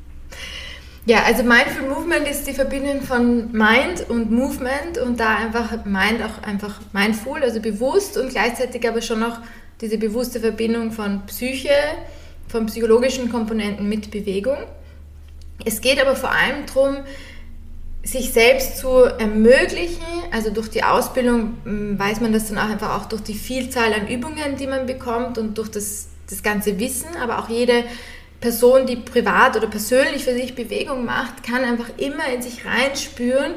Ja, also Mindful Movement ist die Verbindung von Mind und Movement und da einfach Mind auch einfach mindful, also bewusst und gleichzeitig aber schon noch diese bewusste Verbindung von Psyche, von psychologischen Komponenten mit Bewegung. Es geht aber vor allem darum, sich selbst zu ermöglichen. Also durch die Ausbildung hm, weiß man das dann auch einfach auch durch die Vielzahl an Übungen, die man bekommt und durch das, das ganze Wissen. Aber auch jede Person, die privat oder persönlich für sich Bewegung macht, kann einfach immer in sich reinspüren,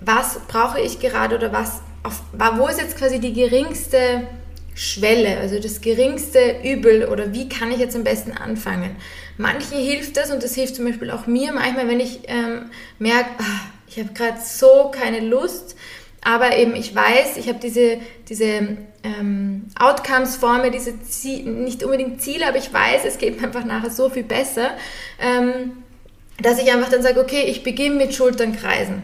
was brauche ich gerade oder was, auf, wo ist jetzt quasi die geringste Schwelle, also das geringste Übel oder wie kann ich jetzt am besten anfangen. Manchen hilft das und das hilft zum Beispiel auch mir manchmal, wenn ich ähm, merke, ach, ich habe gerade so keine Lust, aber eben ich weiß, ich habe diese, diese ähm, Outcomes vor mir, diese Ziel, nicht unbedingt Ziele, aber ich weiß, es geht mir einfach nachher so viel besser, ähm, dass ich einfach dann sage, okay, ich beginne mit Schulternkreisen.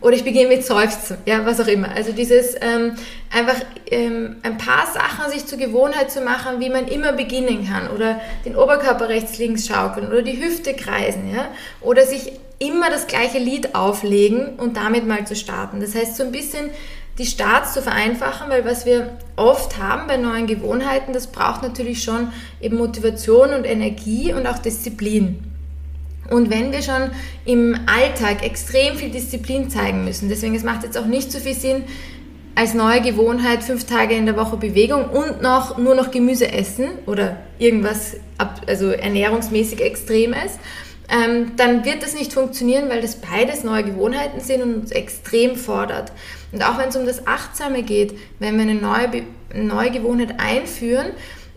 Oder ich beginne mit Seufzen, ja, was auch immer. Also dieses ähm, einfach ähm, ein paar Sachen sich zur Gewohnheit zu machen, wie man immer beginnen kann. Oder den Oberkörper rechts-links schaukeln oder die Hüfte kreisen, ja. Oder sich immer das gleiche Lied auflegen und damit mal zu starten. Das heißt, so ein bisschen die Starts zu vereinfachen, weil was wir oft haben bei neuen Gewohnheiten, das braucht natürlich schon eben Motivation und Energie und auch Disziplin. Und wenn wir schon im Alltag extrem viel Disziplin zeigen müssen, deswegen es macht jetzt auch nicht so viel Sinn, als neue Gewohnheit fünf Tage in der Woche Bewegung und noch nur noch Gemüse essen oder irgendwas also ernährungsmäßig Extremes, ähm, dann wird das nicht funktionieren, weil das beides neue Gewohnheiten sind und uns extrem fordert. Und auch wenn es um das Achtsame geht, wenn wir eine neue, neue Gewohnheit einführen,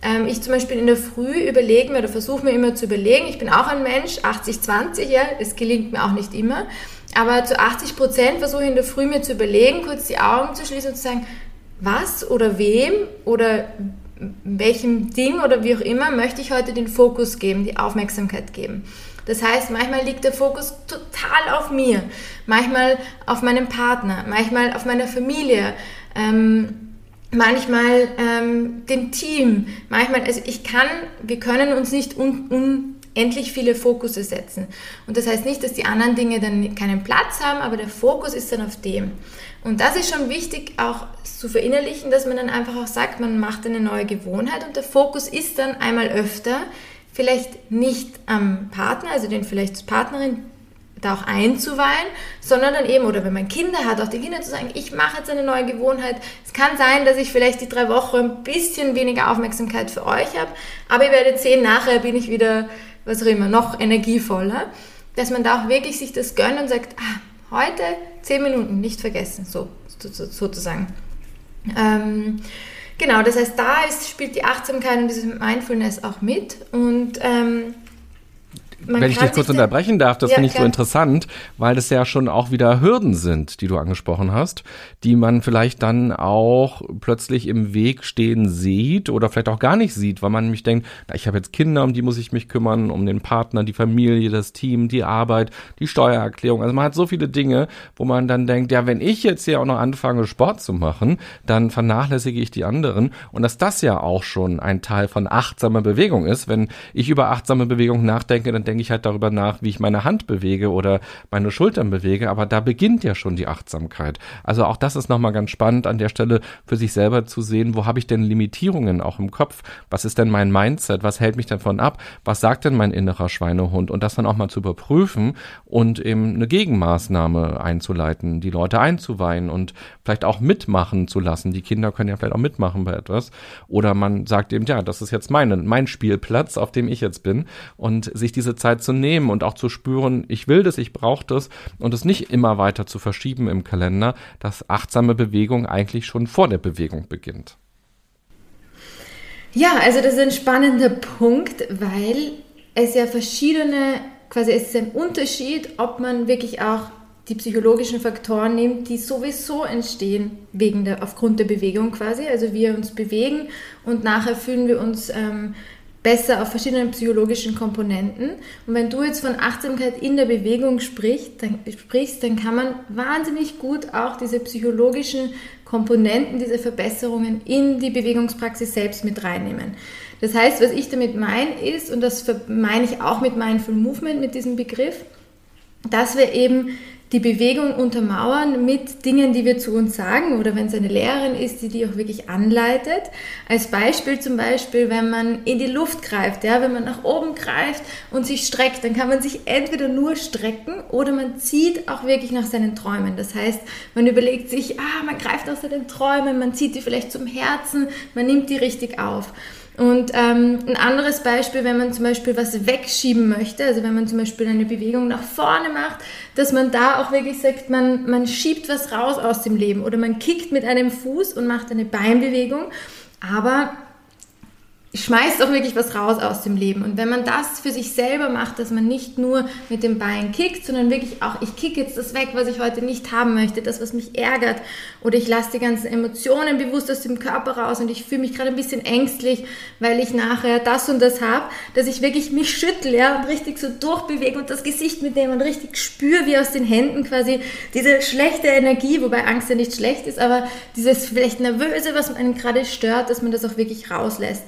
ähm, ich zum Beispiel in der Früh überlege mir oder versuche mir immer zu überlegen, ich bin auch ein Mensch, 80-20, ja, es gelingt mir auch nicht immer, aber zu 80 Prozent versuche ich in der Früh mir zu überlegen, kurz die Augen zu schließen und zu sagen, was oder wem oder welchem Ding oder wie auch immer möchte ich heute den Fokus geben, die Aufmerksamkeit geben. Das heißt, manchmal liegt der Fokus total auf mir, manchmal auf meinem Partner, manchmal auf meiner Familie, ähm, manchmal ähm, dem Team, manchmal, also ich kann, wir können uns nicht un, unendlich viele Fokusse setzen. Und das heißt nicht, dass die anderen Dinge dann keinen Platz haben, aber der Fokus ist dann auf dem. Und das ist schon wichtig auch zu verinnerlichen, dass man dann einfach auch sagt, man macht eine neue Gewohnheit und der Fokus ist dann einmal öfter vielleicht nicht am Partner, also den vielleicht Partnerin da auch einzuweihen, sondern dann eben, oder wenn man Kinder hat, auch den Kindern zu sagen, ich mache jetzt eine neue Gewohnheit. Es kann sein, dass ich vielleicht die drei Wochen ein bisschen weniger Aufmerksamkeit für euch habe, aber ihr werdet sehen, nachher bin ich wieder, was auch immer, noch energievoller. Dass man da auch wirklich sich das gönnt und sagt, ah, heute zehn Minuten, nicht vergessen, so sozusagen. Ähm, Genau, das heißt, da ist, spielt die Achtsamkeit und dieses Mindfulness auch mit. Und ähm, man Wenn ich dich kurz unterbrechen darf, das ja, finde ich so interessant, weil das ja schon auch wieder Hürden sind, die du angesprochen hast, die man vielleicht dann auch plötzlich im Weg stehen sieht oder vielleicht auch gar nicht sieht, weil man nämlich denkt, na, ich habe jetzt Kinder, um die muss ich mich kümmern, um den Partner, die Familie, das Team, die Arbeit, die Steuererklärung. Also man hat so viele Dinge, wo man dann denkt, ja, wenn ich jetzt hier auch noch anfange, Sport zu machen, dann vernachlässige ich die anderen. Und dass das ja auch schon ein Teil von achtsamer Bewegung ist. Wenn ich über achtsame Bewegung nachdenke, dann denke ich halt darüber nach, wie ich meine Hand bewege oder meine Schultern bewege, aber da beginnt ja schon die Achtsamkeit. Also auch das ist nochmal ganz spannend an der Stelle für sich selber zu sehen, wo habe ich denn Limitierungen auch im Kopf? Was ist denn mein Mindset? Was hält mich davon ab? Was sagt denn mein innerer Schweinehund? Und das dann auch mal zu überprüfen und eben eine Gegenmaßnahme einzuleiten, die Leute einzuweihen und vielleicht auch mitmachen zu lassen. Die Kinder können ja vielleicht auch mitmachen bei etwas. Oder man sagt eben, ja, das ist jetzt meine, mein Spielplatz, auf dem ich jetzt bin und sich diese Zeit zu nehmen und auch zu spüren, ich will das, ich brauche das und es nicht immer weiter zu verschieben im Kalender, dass achtsame Bewegung eigentlich schon vor der Bewegung beginnt. Ja, also das ist ein spannender Punkt, weil es ja verschiedene, quasi es ist ein Unterschied, ob man wirklich auch die psychologischen Faktoren nimmt, die sowieso entstehen wegen der, aufgrund der Bewegung quasi. Also wir uns bewegen und nachher fühlen wir uns ähm, besser auf verschiedenen psychologischen Komponenten. Und wenn du jetzt von Achtsamkeit in der Bewegung sprichst, dann, sprichst, dann kann man wahnsinnig gut auch diese psychologischen Komponenten, diese Verbesserungen in die Bewegungspraxis selbst mit reinnehmen. Das heißt, was ich damit meine ist, und das meine ich auch mit Mindful Movement, mit diesem Begriff, dass wir eben die Bewegung untermauern mit Dingen, die wir zu uns sagen oder wenn es eine Lehrerin ist, die die auch wirklich anleitet. Als Beispiel zum Beispiel, wenn man in die Luft greift, ja, wenn man nach oben greift und sich streckt, dann kann man sich entweder nur strecken oder man zieht auch wirklich nach seinen Träumen. Das heißt, man überlegt sich, ah, man greift nach seinen Träumen, man zieht die vielleicht zum Herzen, man nimmt die richtig auf. Und ähm, ein anderes Beispiel, wenn man zum Beispiel was wegschieben möchte, also wenn man zum Beispiel eine Bewegung nach vorne macht, dass man da auch wirklich sagt, man, man schiebt was raus aus dem Leben oder man kickt mit einem Fuß und macht eine Beinbewegung, aber schmeißt auch wirklich was raus aus dem Leben. Und wenn man das für sich selber macht, dass man nicht nur mit dem Bein kickt, sondern wirklich auch, ich kicke jetzt das weg, was ich heute nicht haben möchte, das, was mich ärgert, oder ich lasse die ganzen Emotionen bewusst aus dem Körper raus und ich fühle mich gerade ein bisschen ängstlich, weil ich nachher das und das habe, dass ich wirklich mich schüttle ja, und richtig so durchbewege und das Gesicht mitnehme und richtig spüre, wie aus den Händen quasi diese schlechte Energie, wobei Angst ja nicht schlecht ist, aber dieses vielleicht Nervöse, was einen gerade stört, dass man das auch wirklich rauslässt.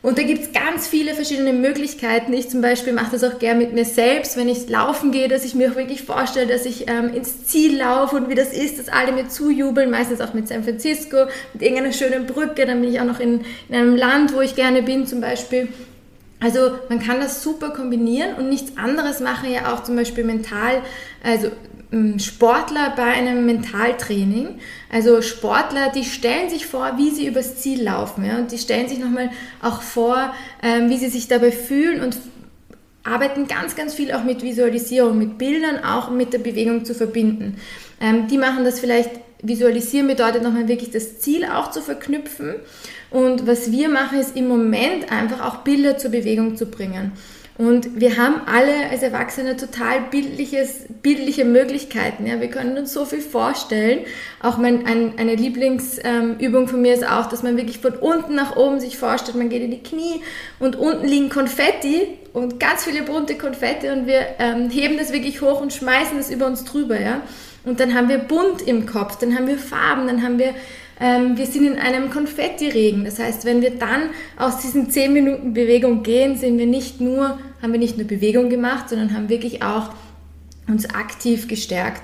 Und da gibt es ganz viele verschiedene Möglichkeiten. Ich zum Beispiel mache das auch gern mit mir selbst, wenn ich laufen gehe, dass ich mir auch wirklich vorstelle, dass ich ähm, ins Ziel laufe und wie das ist, dass alle mir zujubeln, meistens auch mit San Francisco, mit irgendeiner schönen Brücke. Dann bin ich auch noch in, in einem Land, wo ich gerne bin zum Beispiel. Also man kann das super kombinieren und nichts anderes machen ja auch zum Beispiel mental, also Sportler bei einem Mentaltraining. Also Sportler, die stellen sich vor, wie sie übers Ziel laufen. Ja? Und die stellen sich nochmal auch vor, ähm, wie sie sich dabei fühlen und arbeiten ganz, ganz viel auch mit Visualisierung, mit Bildern, auch mit der Bewegung zu verbinden. Ähm, die machen das vielleicht, visualisieren bedeutet nochmal wirklich das Ziel auch zu verknüpfen. Und was wir machen, ist im Moment einfach auch Bilder zur Bewegung zu bringen. Und wir haben alle als Erwachsene total bildliches, bildliche Möglichkeiten. Ja? Wir können uns so viel vorstellen. Auch mein, ein, eine Lieblingsübung von mir ist auch, dass man wirklich von unten nach oben sich vorstellt. Man geht in die Knie und unten liegen Konfetti und ganz viele bunte Konfetti und wir ähm, heben das wirklich hoch und schmeißen das über uns drüber. Ja? Und dann haben wir bunt im Kopf, dann haben wir Farben, dann haben wir ähm, wir sind in einem Konfettiregen. Das heißt, wenn wir dann aus diesen 10 Minuten Bewegung gehen, sind wir nicht nur, haben wir nicht nur Bewegung gemacht, sondern haben wirklich auch uns aktiv gestärkt.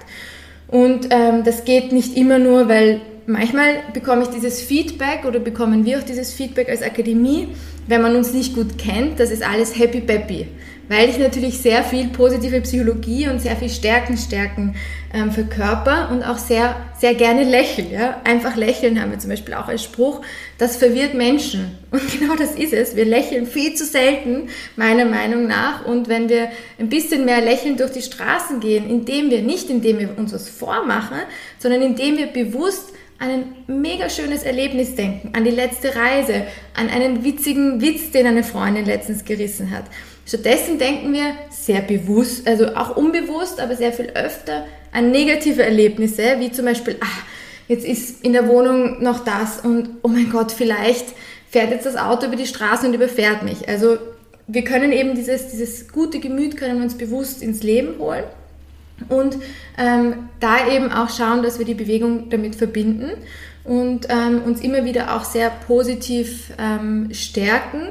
Und ähm, das geht nicht immer nur, weil manchmal bekomme ich dieses Feedback oder bekommen wir auch dieses Feedback als Akademie, wenn man uns nicht gut kennt, das ist alles happy peppy weil ich natürlich sehr viel positive Psychologie und sehr viel Stärkenstärken ähm, verkörper und auch sehr, sehr gerne lächle. Ja? Einfach lächeln haben wir zum Beispiel auch als Spruch. Das verwirrt Menschen. Und genau das ist es. Wir lächeln viel zu selten, meiner Meinung nach. Und wenn wir ein bisschen mehr lächeln durch die Straßen gehen, indem wir, nicht indem wir uns was vormachen, sondern indem wir bewusst an ein mega schönes Erlebnis denken, an die letzte Reise, an einen witzigen Witz, den eine Freundin letztens gerissen hat Stattdessen denken wir sehr bewusst, also auch unbewusst, aber sehr viel öfter an negative Erlebnisse, wie zum Beispiel, ach, jetzt ist in der Wohnung noch das und oh mein Gott, vielleicht fährt jetzt das Auto über die Straße und überfährt mich. Also wir können eben dieses, dieses gute Gemüt können wir uns bewusst ins Leben holen und ähm, da eben auch schauen, dass wir die Bewegung damit verbinden und ähm, uns immer wieder auch sehr positiv ähm, stärken.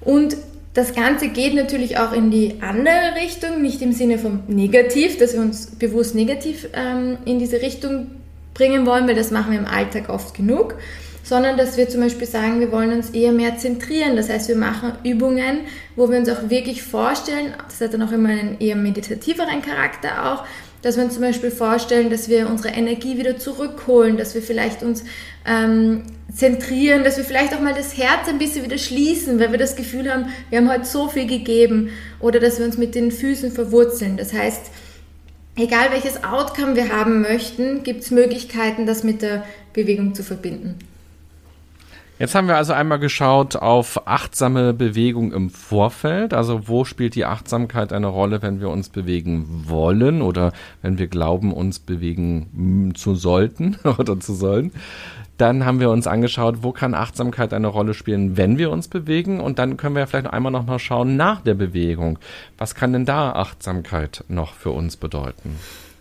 Und das Ganze geht natürlich auch in die andere Richtung, nicht im Sinne von negativ, dass wir uns bewusst negativ ähm, in diese Richtung bringen wollen, weil das machen wir im Alltag oft genug, sondern dass wir zum Beispiel sagen, wir wollen uns eher mehr zentrieren. Das heißt, wir machen Übungen, wo wir uns auch wirklich vorstellen, das hat dann auch immer einen eher meditativeren Charakter auch, dass wir uns zum Beispiel vorstellen, dass wir unsere Energie wieder zurückholen, dass wir vielleicht uns ähm, zentrieren, dass wir vielleicht auch mal das Herz ein bisschen wieder schließen, weil wir das Gefühl haben, wir haben heute so viel gegeben oder dass wir uns mit den Füßen verwurzeln. Das heißt, egal welches Outcome wir haben möchten, gibt es Möglichkeiten, das mit der Bewegung zu verbinden. Jetzt haben wir also einmal geschaut auf achtsame Bewegung im Vorfeld. Also wo spielt die Achtsamkeit eine Rolle, wenn wir uns bewegen wollen oder wenn wir glauben, uns bewegen zu sollten oder zu sollen. Dann haben wir uns angeschaut, wo kann Achtsamkeit eine Rolle spielen, wenn wir uns bewegen. Und dann können wir vielleicht einmal noch mal schauen nach der Bewegung. Was kann denn da Achtsamkeit noch für uns bedeuten?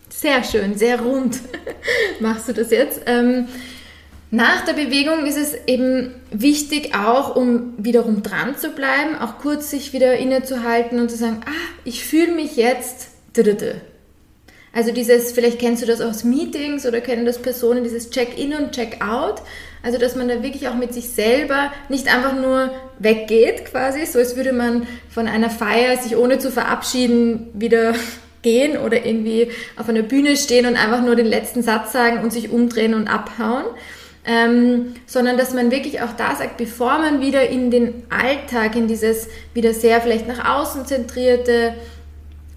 Sehr schön, sehr rund machst du das jetzt. Ähm, nach der Bewegung ist es eben wichtig, auch um wiederum dran zu bleiben, auch kurz sich wieder innezuhalten und zu sagen, ah, ich fühle mich jetzt. Also dieses, vielleicht kennst du das aus Meetings oder kennen das Personen, dieses Check-in und Check-out. Also dass man da wirklich auch mit sich selber nicht einfach nur weggeht quasi, so als würde man von einer Feier sich ohne zu verabschieden wieder gehen oder irgendwie auf einer Bühne stehen und einfach nur den letzten Satz sagen und sich umdrehen und abhauen. Ähm, sondern dass man wirklich auch da sagt, bevor man wieder in den Alltag, in dieses wieder sehr vielleicht nach außen zentrierte,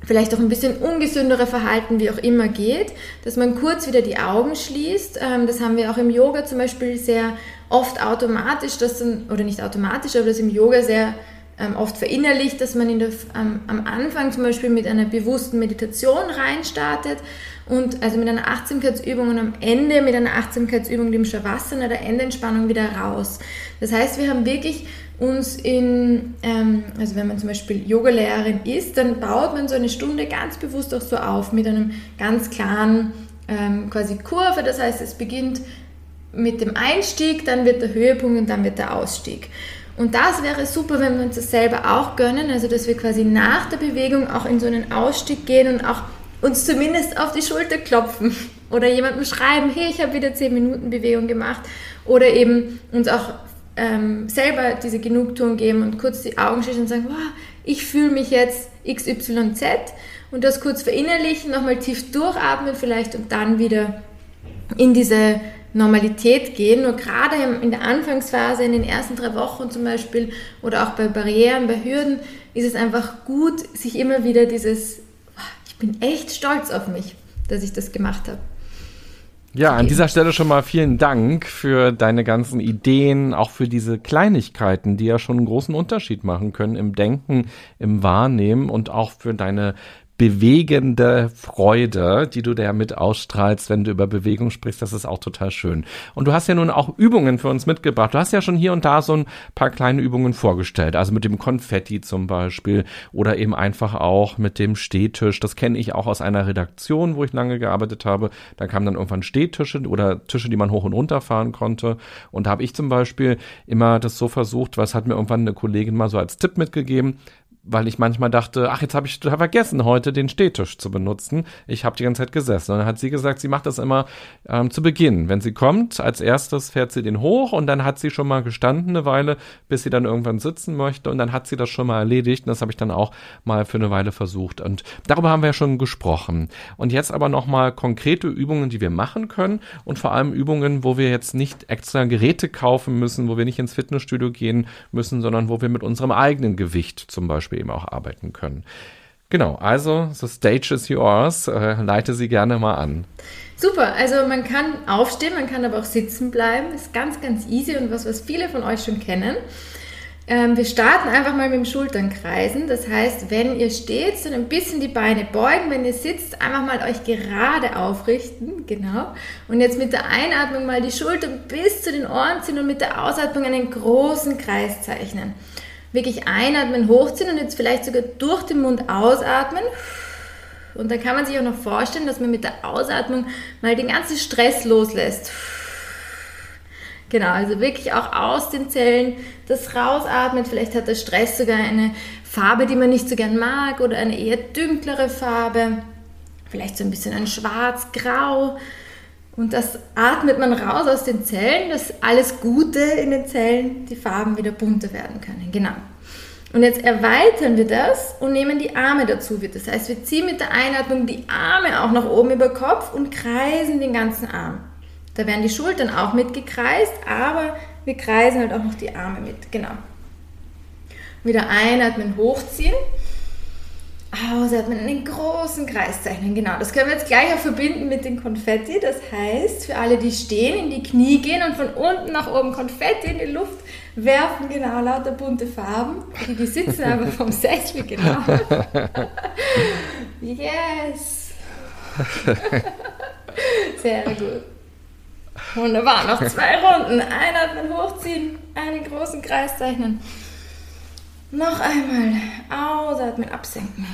vielleicht auch ein bisschen ungesündere Verhalten, wie auch immer geht, dass man kurz wieder die Augen schließt. Ähm, das haben wir auch im Yoga zum Beispiel sehr oft automatisch, dass dann, oder nicht automatisch, aber das im Yoga sehr ähm, oft verinnerlicht, dass man in der, ähm, am Anfang zum Beispiel mit einer bewussten Meditation reinstartet und also mit einer Achtsamkeitsübung und am Ende mit einer Achtsamkeitsübung, dem Shavasana, der Endentspannung wieder raus. Das heißt, wir haben wirklich uns in, ähm, also wenn man zum Beispiel Yogalehrerin ist, dann baut man so eine Stunde ganz bewusst auch so auf mit einem ganz klaren ähm, quasi Kurve. Das heißt, es beginnt mit dem Einstieg, dann wird der Höhepunkt und dann wird der Ausstieg. Und das wäre super, wenn wir uns das selber auch gönnen, also dass wir quasi nach der Bewegung auch in so einen Ausstieg gehen und auch uns zumindest auf die Schulter klopfen oder jemandem schreiben, hey, ich habe wieder 10 Minuten Bewegung gemacht oder eben uns auch ähm, selber diese Genugtuung geben und kurz die Augen schließen und sagen, wow, ich fühle mich jetzt XYZ und das kurz verinnerlichen, nochmal tief durchatmen vielleicht und dann wieder in diese Normalität gehen. Nur gerade in der Anfangsphase, in den ersten drei Wochen zum Beispiel oder auch bei Barrieren, bei Hürden, ist es einfach gut, sich immer wieder dieses, ich bin echt stolz auf mich, dass ich das gemacht habe. Ja, an dieser Stelle schon mal vielen Dank für deine ganzen Ideen, auch für diese Kleinigkeiten, die ja schon einen großen Unterschied machen können im Denken, im Wahrnehmen und auch für deine bewegende Freude, die du da mit ausstrahlst, wenn du über Bewegung sprichst. Das ist auch total schön. Und du hast ja nun auch Übungen für uns mitgebracht. Du hast ja schon hier und da so ein paar kleine Übungen vorgestellt. Also mit dem Konfetti zum Beispiel oder eben einfach auch mit dem Stehtisch. Das kenne ich auch aus einer Redaktion, wo ich lange gearbeitet habe. Da kamen dann irgendwann Stehtische oder Tische, die man hoch und runter fahren konnte. Und da habe ich zum Beispiel immer das so versucht, was hat mir irgendwann eine Kollegin mal so als Tipp mitgegeben, weil ich manchmal dachte, ach, jetzt habe ich vergessen, heute den Stehtisch zu benutzen. Ich habe die ganze Zeit gesessen. Und dann hat sie gesagt, sie macht das immer ähm, zu Beginn. Wenn sie kommt, als erstes fährt sie den hoch und dann hat sie schon mal gestanden eine Weile, bis sie dann irgendwann sitzen möchte. Und dann hat sie das schon mal erledigt. Und das habe ich dann auch mal für eine Weile versucht. Und darüber haben wir ja schon gesprochen. Und jetzt aber nochmal konkrete Übungen, die wir machen können. Und vor allem Übungen, wo wir jetzt nicht extra Geräte kaufen müssen, wo wir nicht ins Fitnessstudio gehen müssen, sondern wo wir mit unserem eigenen Gewicht zum Beispiel eben auch arbeiten können. Genau, also the stage is yours. Äh, leite sie gerne mal an. Super, also man kann aufstehen, man kann aber auch sitzen bleiben. Ist ganz, ganz easy und was, was viele von euch schon kennen. Ähm, wir starten einfach mal mit dem Schulternkreisen. Das heißt, wenn ihr steht, dann ein bisschen die Beine beugen. Wenn ihr sitzt, einfach mal euch gerade aufrichten. Genau. Und jetzt mit der Einatmung mal die Schultern bis zu den Ohren ziehen und mit der Ausatmung einen großen Kreis zeichnen wirklich einatmen, hochziehen und jetzt vielleicht sogar durch den Mund ausatmen. Und dann kann man sich auch noch vorstellen, dass man mit der Ausatmung mal den ganzen Stress loslässt. Genau, also wirklich auch aus den Zellen das rausatmet. Vielleicht hat der Stress sogar eine Farbe, die man nicht so gern mag oder eine eher dünklere Farbe. Vielleicht so ein bisschen ein schwarz-grau. Und das atmet man raus aus den Zellen, dass alles Gute in den Zellen, die Farben wieder bunter werden können. Genau. Und jetzt erweitern wir das und nehmen die Arme dazu. Das heißt, wir ziehen mit der Einatmung die Arme auch nach oben über Kopf und kreisen den ganzen Arm. Da werden die Schultern auch mitgekreist, aber wir kreisen halt auch noch die Arme mit. Genau. Wieder einatmen, hochziehen Ausatmen, einen großen Kreis zeichnen. Genau, das können wir jetzt gleich auch verbinden mit den Konfetti. Das heißt, für alle, die stehen, in die Knie gehen und von unten nach oben Konfetti in die Luft werfen, genau, lauter bunte Farben. Die, die sitzen aber vom Sessel, genau. Yes! Sehr gut. Wunderbar, noch zwei Runden. Einatmen, hochziehen, einen großen Kreis zeichnen. Noch einmal ausatmen, absenken.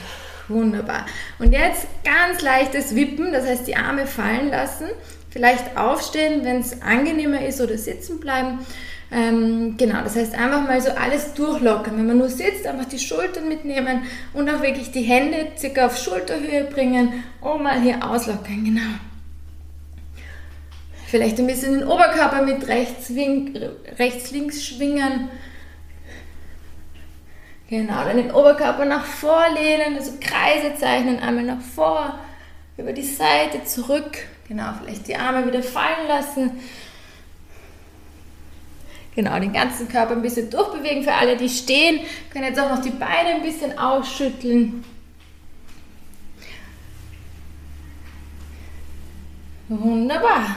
Wunderbar. Und jetzt ganz leichtes Wippen, das heißt die Arme fallen lassen. vielleicht aufstehen, wenn es angenehmer ist oder sitzen bleiben. Ähm, genau, das heißt einfach mal so alles durchlockern. Wenn man nur sitzt, einfach die Schultern mitnehmen und auch wirklich die Hände circa auf Schulterhöhe bringen und mal hier auslockern. Genau. Vielleicht ein bisschen den Oberkörper mit rechts, rechts links schwingen. Genau, dann den Oberkörper nach vorlehnen, also Kreise zeichnen, einmal nach vor, über die Seite, zurück. Genau, vielleicht die Arme wieder fallen lassen. Genau, den ganzen Körper ein bisschen durchbewegen. Für alle, die stehen, können jetzt auch noch die Beine ein bisschen ausschütteln. Wunderbar.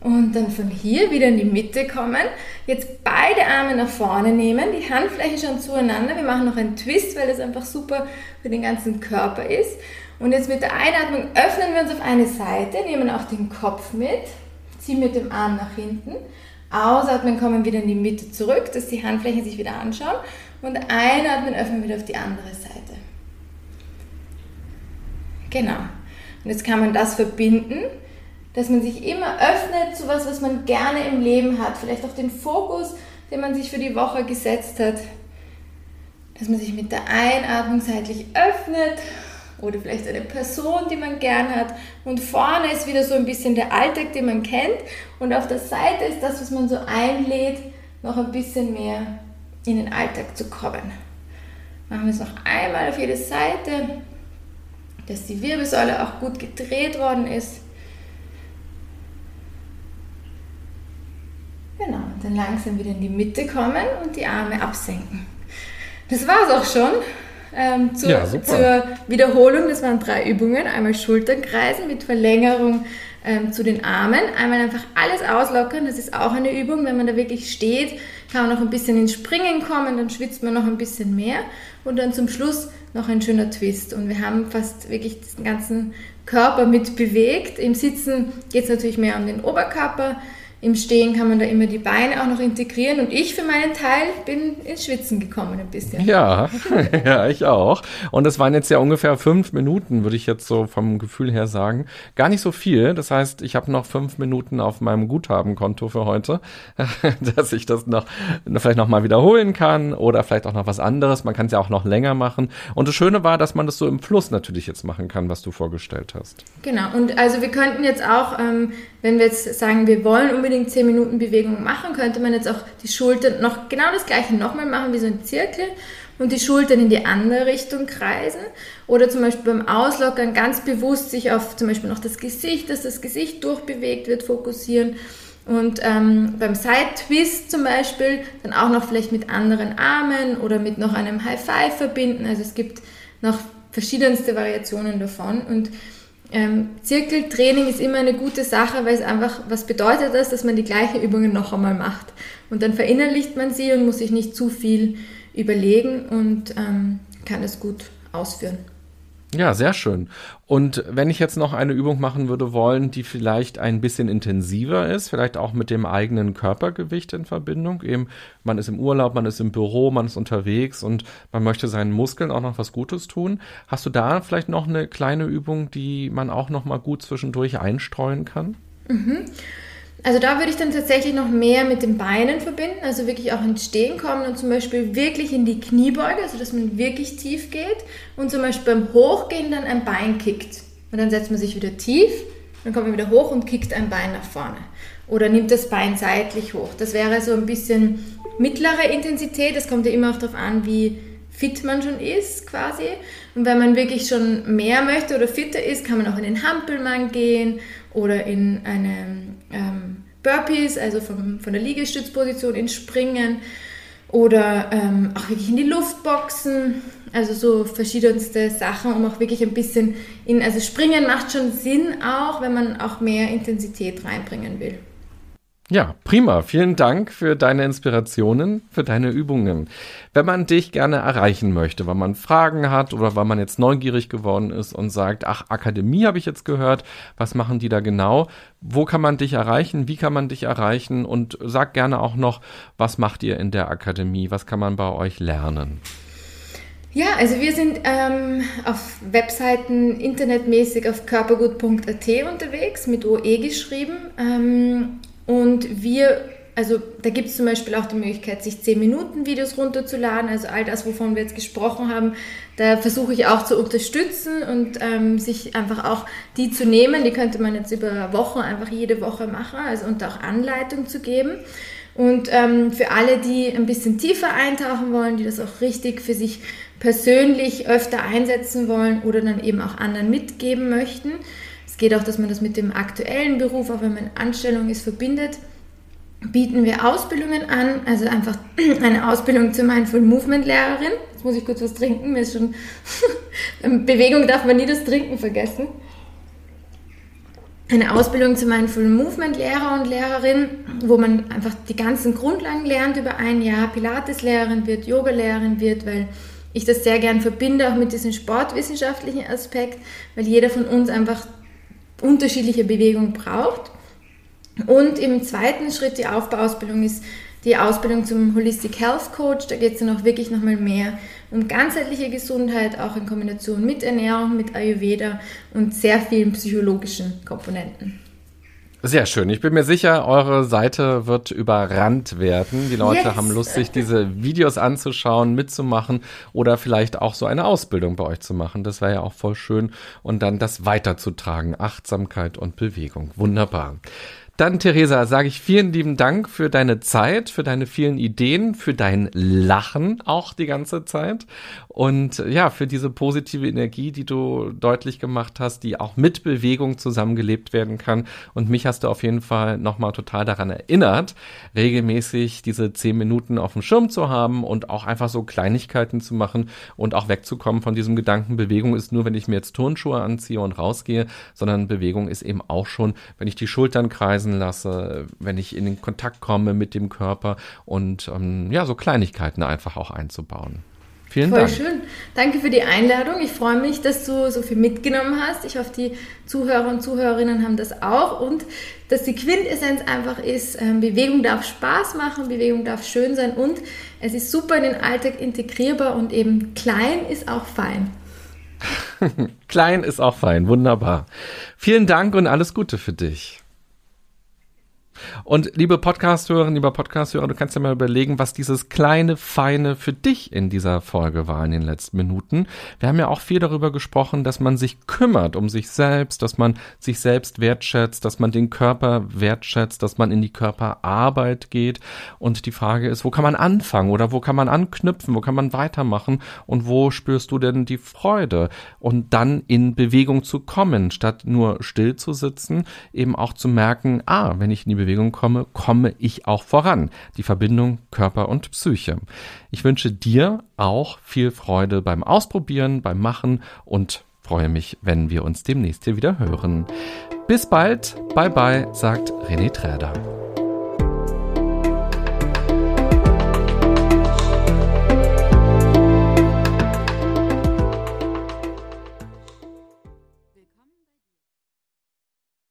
Und dann von hier wieder in die Mitte kommen. Jetzt beide Arme nach vorne nehmen, die Handfläche schon zueinander. Wir machen noch einen Twist, weil das einfach super für den ganzen Körper ist. Und jetzt mit der Einatmung öffnen wir uns auf eine Seite, nehmen auch den Kopf mit, ziehen mit dem Arm nach hinten. Ausatmen, kommen wieder in die Mitte zurück, dass die Handflächen sich wieder anschauen. Und einatmen, öffnen wieder auf die andere Seite. Genau. Und jetzt kann man das verbinden dass man sich immer öffnet zu was, was man gerne im Leben hat. Vielleicht auch den Fokus, den man sich für die Woche gesetzt hat. Dass man sich mit der Einatmung seitlich öffnet oder vielleicht eine Person, die man gern hat. Und vorne ist wieder so ein bisschen der Alltag, den man kennt. Und auf der Seite ist das, was man so einlädt, noch ein bisschen mehr in den Alltag zu kommen. Machen wir es noch einmal auf jede Seite, dass die Wirbelsäule auch gut gedreht worden ist. Genau, und dann langsam wieder in die Mitte kommen und die Arme absenken. Das war es auch schon. Ähm, zur, ja, zur, Wiederholung, das waren drei Übungen. Einmal Schultern kreisen mit Verlängerung ähm, zu den Armen. Einmal einfach alles auslockern, das ist auch eine Übung. Wenn man da wirklich steht, kann man noch ein bisschen ins Springen kommen, dann schwitzt man noch ein bisschen mehr. Und dann zum Schluss noch ein schöner Twist. Und wir haben fast wirklich den ganzen Körper mit bewegt. Im Sitzen geht es natürlich mehr um den Oberkörper. Im Stehen kann man da immer die Beine auch noch integrieren und ich für meinen Teil bin ins Schwitzen gekommen ein bisschen. Ja, ja, ich auch. Und es waren jetzt ja ungefähr fünf Minuten, würde ich jetzt so vom Gefühl her sagen. Gar nicht so viel. Das heißt, ich habe noch fünf Minuten auf meinem Guthabenkonto für heute, dass ich das noch vielleicht noch mal wiederholen kann oder vielleicht auch noch was anderes. Man kann es ja auch noch länger machen. Und das Schöne war, dass man das so im Fluss natürlich jetzt machen kann, was du vorgestellt hast. Genau. Und also wir könnten jetzt auch, ähm, wenn wir jetzt sagen, wir wollen unbedingt unbedingt 10 Minuten Bewegung machen, könnte man jetzt auch die Schultern noch genau das gleiche nochmal machen wie so ein Zirkel und die Schultern in die andere Richtung kreisen. Oder zum Beispiel beim Auslockern ganz bewusst sich auf zum Beispiel noch das Gesicht, dass das Gesicht durchbewegt wird, fokussieren. Und ähm, beim Side Twist zum Beispiel dann auch noch vielleicht mit anderen Armen oder mit noch einem High Five verbinden. Also es gibt noch verschiedenste Variationen davon. Und ähm, Zirkeltraining ist immer eine gute Sache, weil es einfach, was bedeutet das, dass man die gleichen Übungen noch einmal macht. Und dann verinnerlicht man sie und muss sich nicht zu viel überlegen und ähm, kann es gut ausführen. Ja, sehr schön. Und wenn ich jetzt noch eine Übung machen würde wollen, die vielleicht ein bisschen intensiver ist, vielleicht auch mit dem eigenen Körpergewicht in Verbindung, eben man ist im Urlaub, man ist im Büro, man ist unterwegs und man möchte seinen Muskeln auch noch was Gutes tun, hast du da vielleicht noch eine kleine Übung, die man auch noch mal gut zwischendurch einstreuen kann? Mhm. Also da würde ich dann tatsächlich noch mehr mit den Beinen verbinden, also wirklich auch ins Stehen kommen und zum Beispiel wirklich in die Kniebeuge, also dass man wirklich tief geht und zum Beispiel beim Hochgehen dann ein Bein kickt. Und dann setzt man sich wieder tief, dann kommt man wieder hoch und kickt ein Bein nach vorne. Oder nimmt das Bein seitlich hoch. Das wäre so ein bisschen mittlere Intensität. Das kommt ja immer auch darauf an, wie fit man schon ist quasi. Und wenn man wirklich schon mehr möchte oder fitter ist, kann man auch in den Hampelmann gehen oder in eine ähm, Burpees, also vom, von der Liegestützposition ins Springen oder ähm, auch wirklich in die Luft boxen. Also so verschiedenste Sachen, um auch wirklich ein bisschen in, also Springen macht schon Sinn auch, wenn man auch mehr Intensität reinbringen will. Ja, prima. Vielen Dank für deine Inspirationen, für deine Übungen. Wenn man dich gerne erreichen möchte, weil man Fragen hat oder weil man jetzt neugierig geworden ist und sagt, ach, Akademie habe ich jetzt gehört, was machen die da genau? Wo kann man dich erreichen? Wie kann man dich erreichen? Und sag gerne auch noch, was macht ihr in der Akademie? Was kann man bei euch lernen? Ja, also wir sind ähm, auf Webseiten internetmäßig auf körpergut.at unterwegs, mit OE geschrieben. Ähm, und wir, also da gibt es zum Beispiel auch die Möglichkeit, sich 10 Minuten Videos runterzuladen. Also all das, wovon wir jetzt gesprochen haben, da versuche ich auch zu unterstützen und ähm, sich einfach auch die zu nehmen. Die könnte man jetzt über Wochen einfach jede Woche machen, also und auch Anleitung zu geben. Und ähm, für alle, die ein bisschen tiefer eintauchen wollen, die das auch richtig für sich persönlich öfter einsetzen wollen oder dann eben auch anderen mitgeben möchten. Geht auch, dass man das mit dem aktuellen Beruf, auch wenn man Anstellung ist, verbindet. Bieten wir Ausbildungen an, also einfach eine Ausbildung zur Mindful Movement Lehrerin. Jetzt muss ich kurz was trinken, mir ist schon Bewegung darf man nie das Trinken vergessen. Eine Ausbildung zur Mindful Movement Lehrer und Lehrerin, wo man einfach die ganzen Grundlagen lernt über ein Jahr, Pilates Lehrerin wird, Yoga Lehrerin wird, weil ich das sehr gern verbinde, auch mit diesem sportwissenschaftlichen Aspekt, weil jeder von uns einfach unterschiedliche Bewegungen braucht. Und im zweiten Schritt die Aufbauausbildung ist die Ausbildung zum Holistic Health Coach. Da geht es dann auch wirklich nochmal mehr um ganzheitliche Gesundheit, auch in Kombination mit Ernährung, mit Ayurveda und sehr vielen psychologischen Komponenten. Sehr schön. Ich bin mir sicher, eure Seite wird überrannt werden. Die Leute yes. haben Lust, sich diese Videos anzuschauen, mitzumachen oder vielleicht auch so eine Ausbildung bei euch zu machen. Das wäre ja auch voll schön. Und dann das weiterzutragen. Achtsamkeit und Bewegung. Wunderbar. Dann, Theresa, sage ich vielen lieben Dank für deine Zeit, für deine vielen Ideen, für dein Lachen auch die ganze Zeit und ja, für diese positive Energie, die du deutlich gemacht hast, die auch mit Bewegung zusammengelebt werden kann. Und mich hast du auf jeden Fall nochmal total daran erinnert, regelmäßig diese zehn Minuten auf dem Schirm zu haben und auch einfach so Kleinigkeiten zu machen und auch wegzukommen von diesem Gedanken, Bewegung ist nur, wenn ich mir jetzt Turnschuhe anziehe und rausgehe, sondern Bewegung ist eben auch schon, wenn ich die Schultern kreisen kreisen lasse, wenn ich in den Kontakt komme mit dem Körper und ähm, ja, so Kleinigkeiten einfach auch einzubauen. Vielen Voll Dank. schön. Danke für die Einladung. Ich freue mich, dass du so viel mitgenommen hast. Ich hoffe, die Zuhörer und Zuhörerinnen haben das auch und dass die Quintessenz einfach ist, ähm, Bewegung darf Spaß machen, Bewegung darf schön sein und es ist super in den Alltag integrierbar und eben klein ist auch fein. klein ist auch fein, wunderbar. Vielen Dank und alles Gute für dich. Und liebe Podcast-Hörerinnen, lieber Podcast-Hörer, du kannst ja mal überlegen, was dieses kleine, feine für dich in dieser Folge war in den letzten Minuten. Wir haben ja auch viel darüber gesprochen, dass man sich kümmert um sich selbst, dass man sich selbst wertschätzt, dass man den Körper wertschätzt, dass man in die Körperarbeit geht. Und die Frage ist, wo kann man anfangen oder wo kann man anknüpfen, wo kann man weitermachen und wo spürst du denn die Freude? Und dann in Bewegung zu kommen, statt nur still zu sitzen, eben auch zu merken, ah, wenn ich in die Bewegung Bewegung komme, komme ich auch voran. Die Verbindung Körper und Psyche. Ich wünsche dir auch viel Freude beim Ausprobieren, beim Machen und freue mich, wenn wir uns demnächst hier wieder hören. Bis bald, bye bye, sagt René Träder.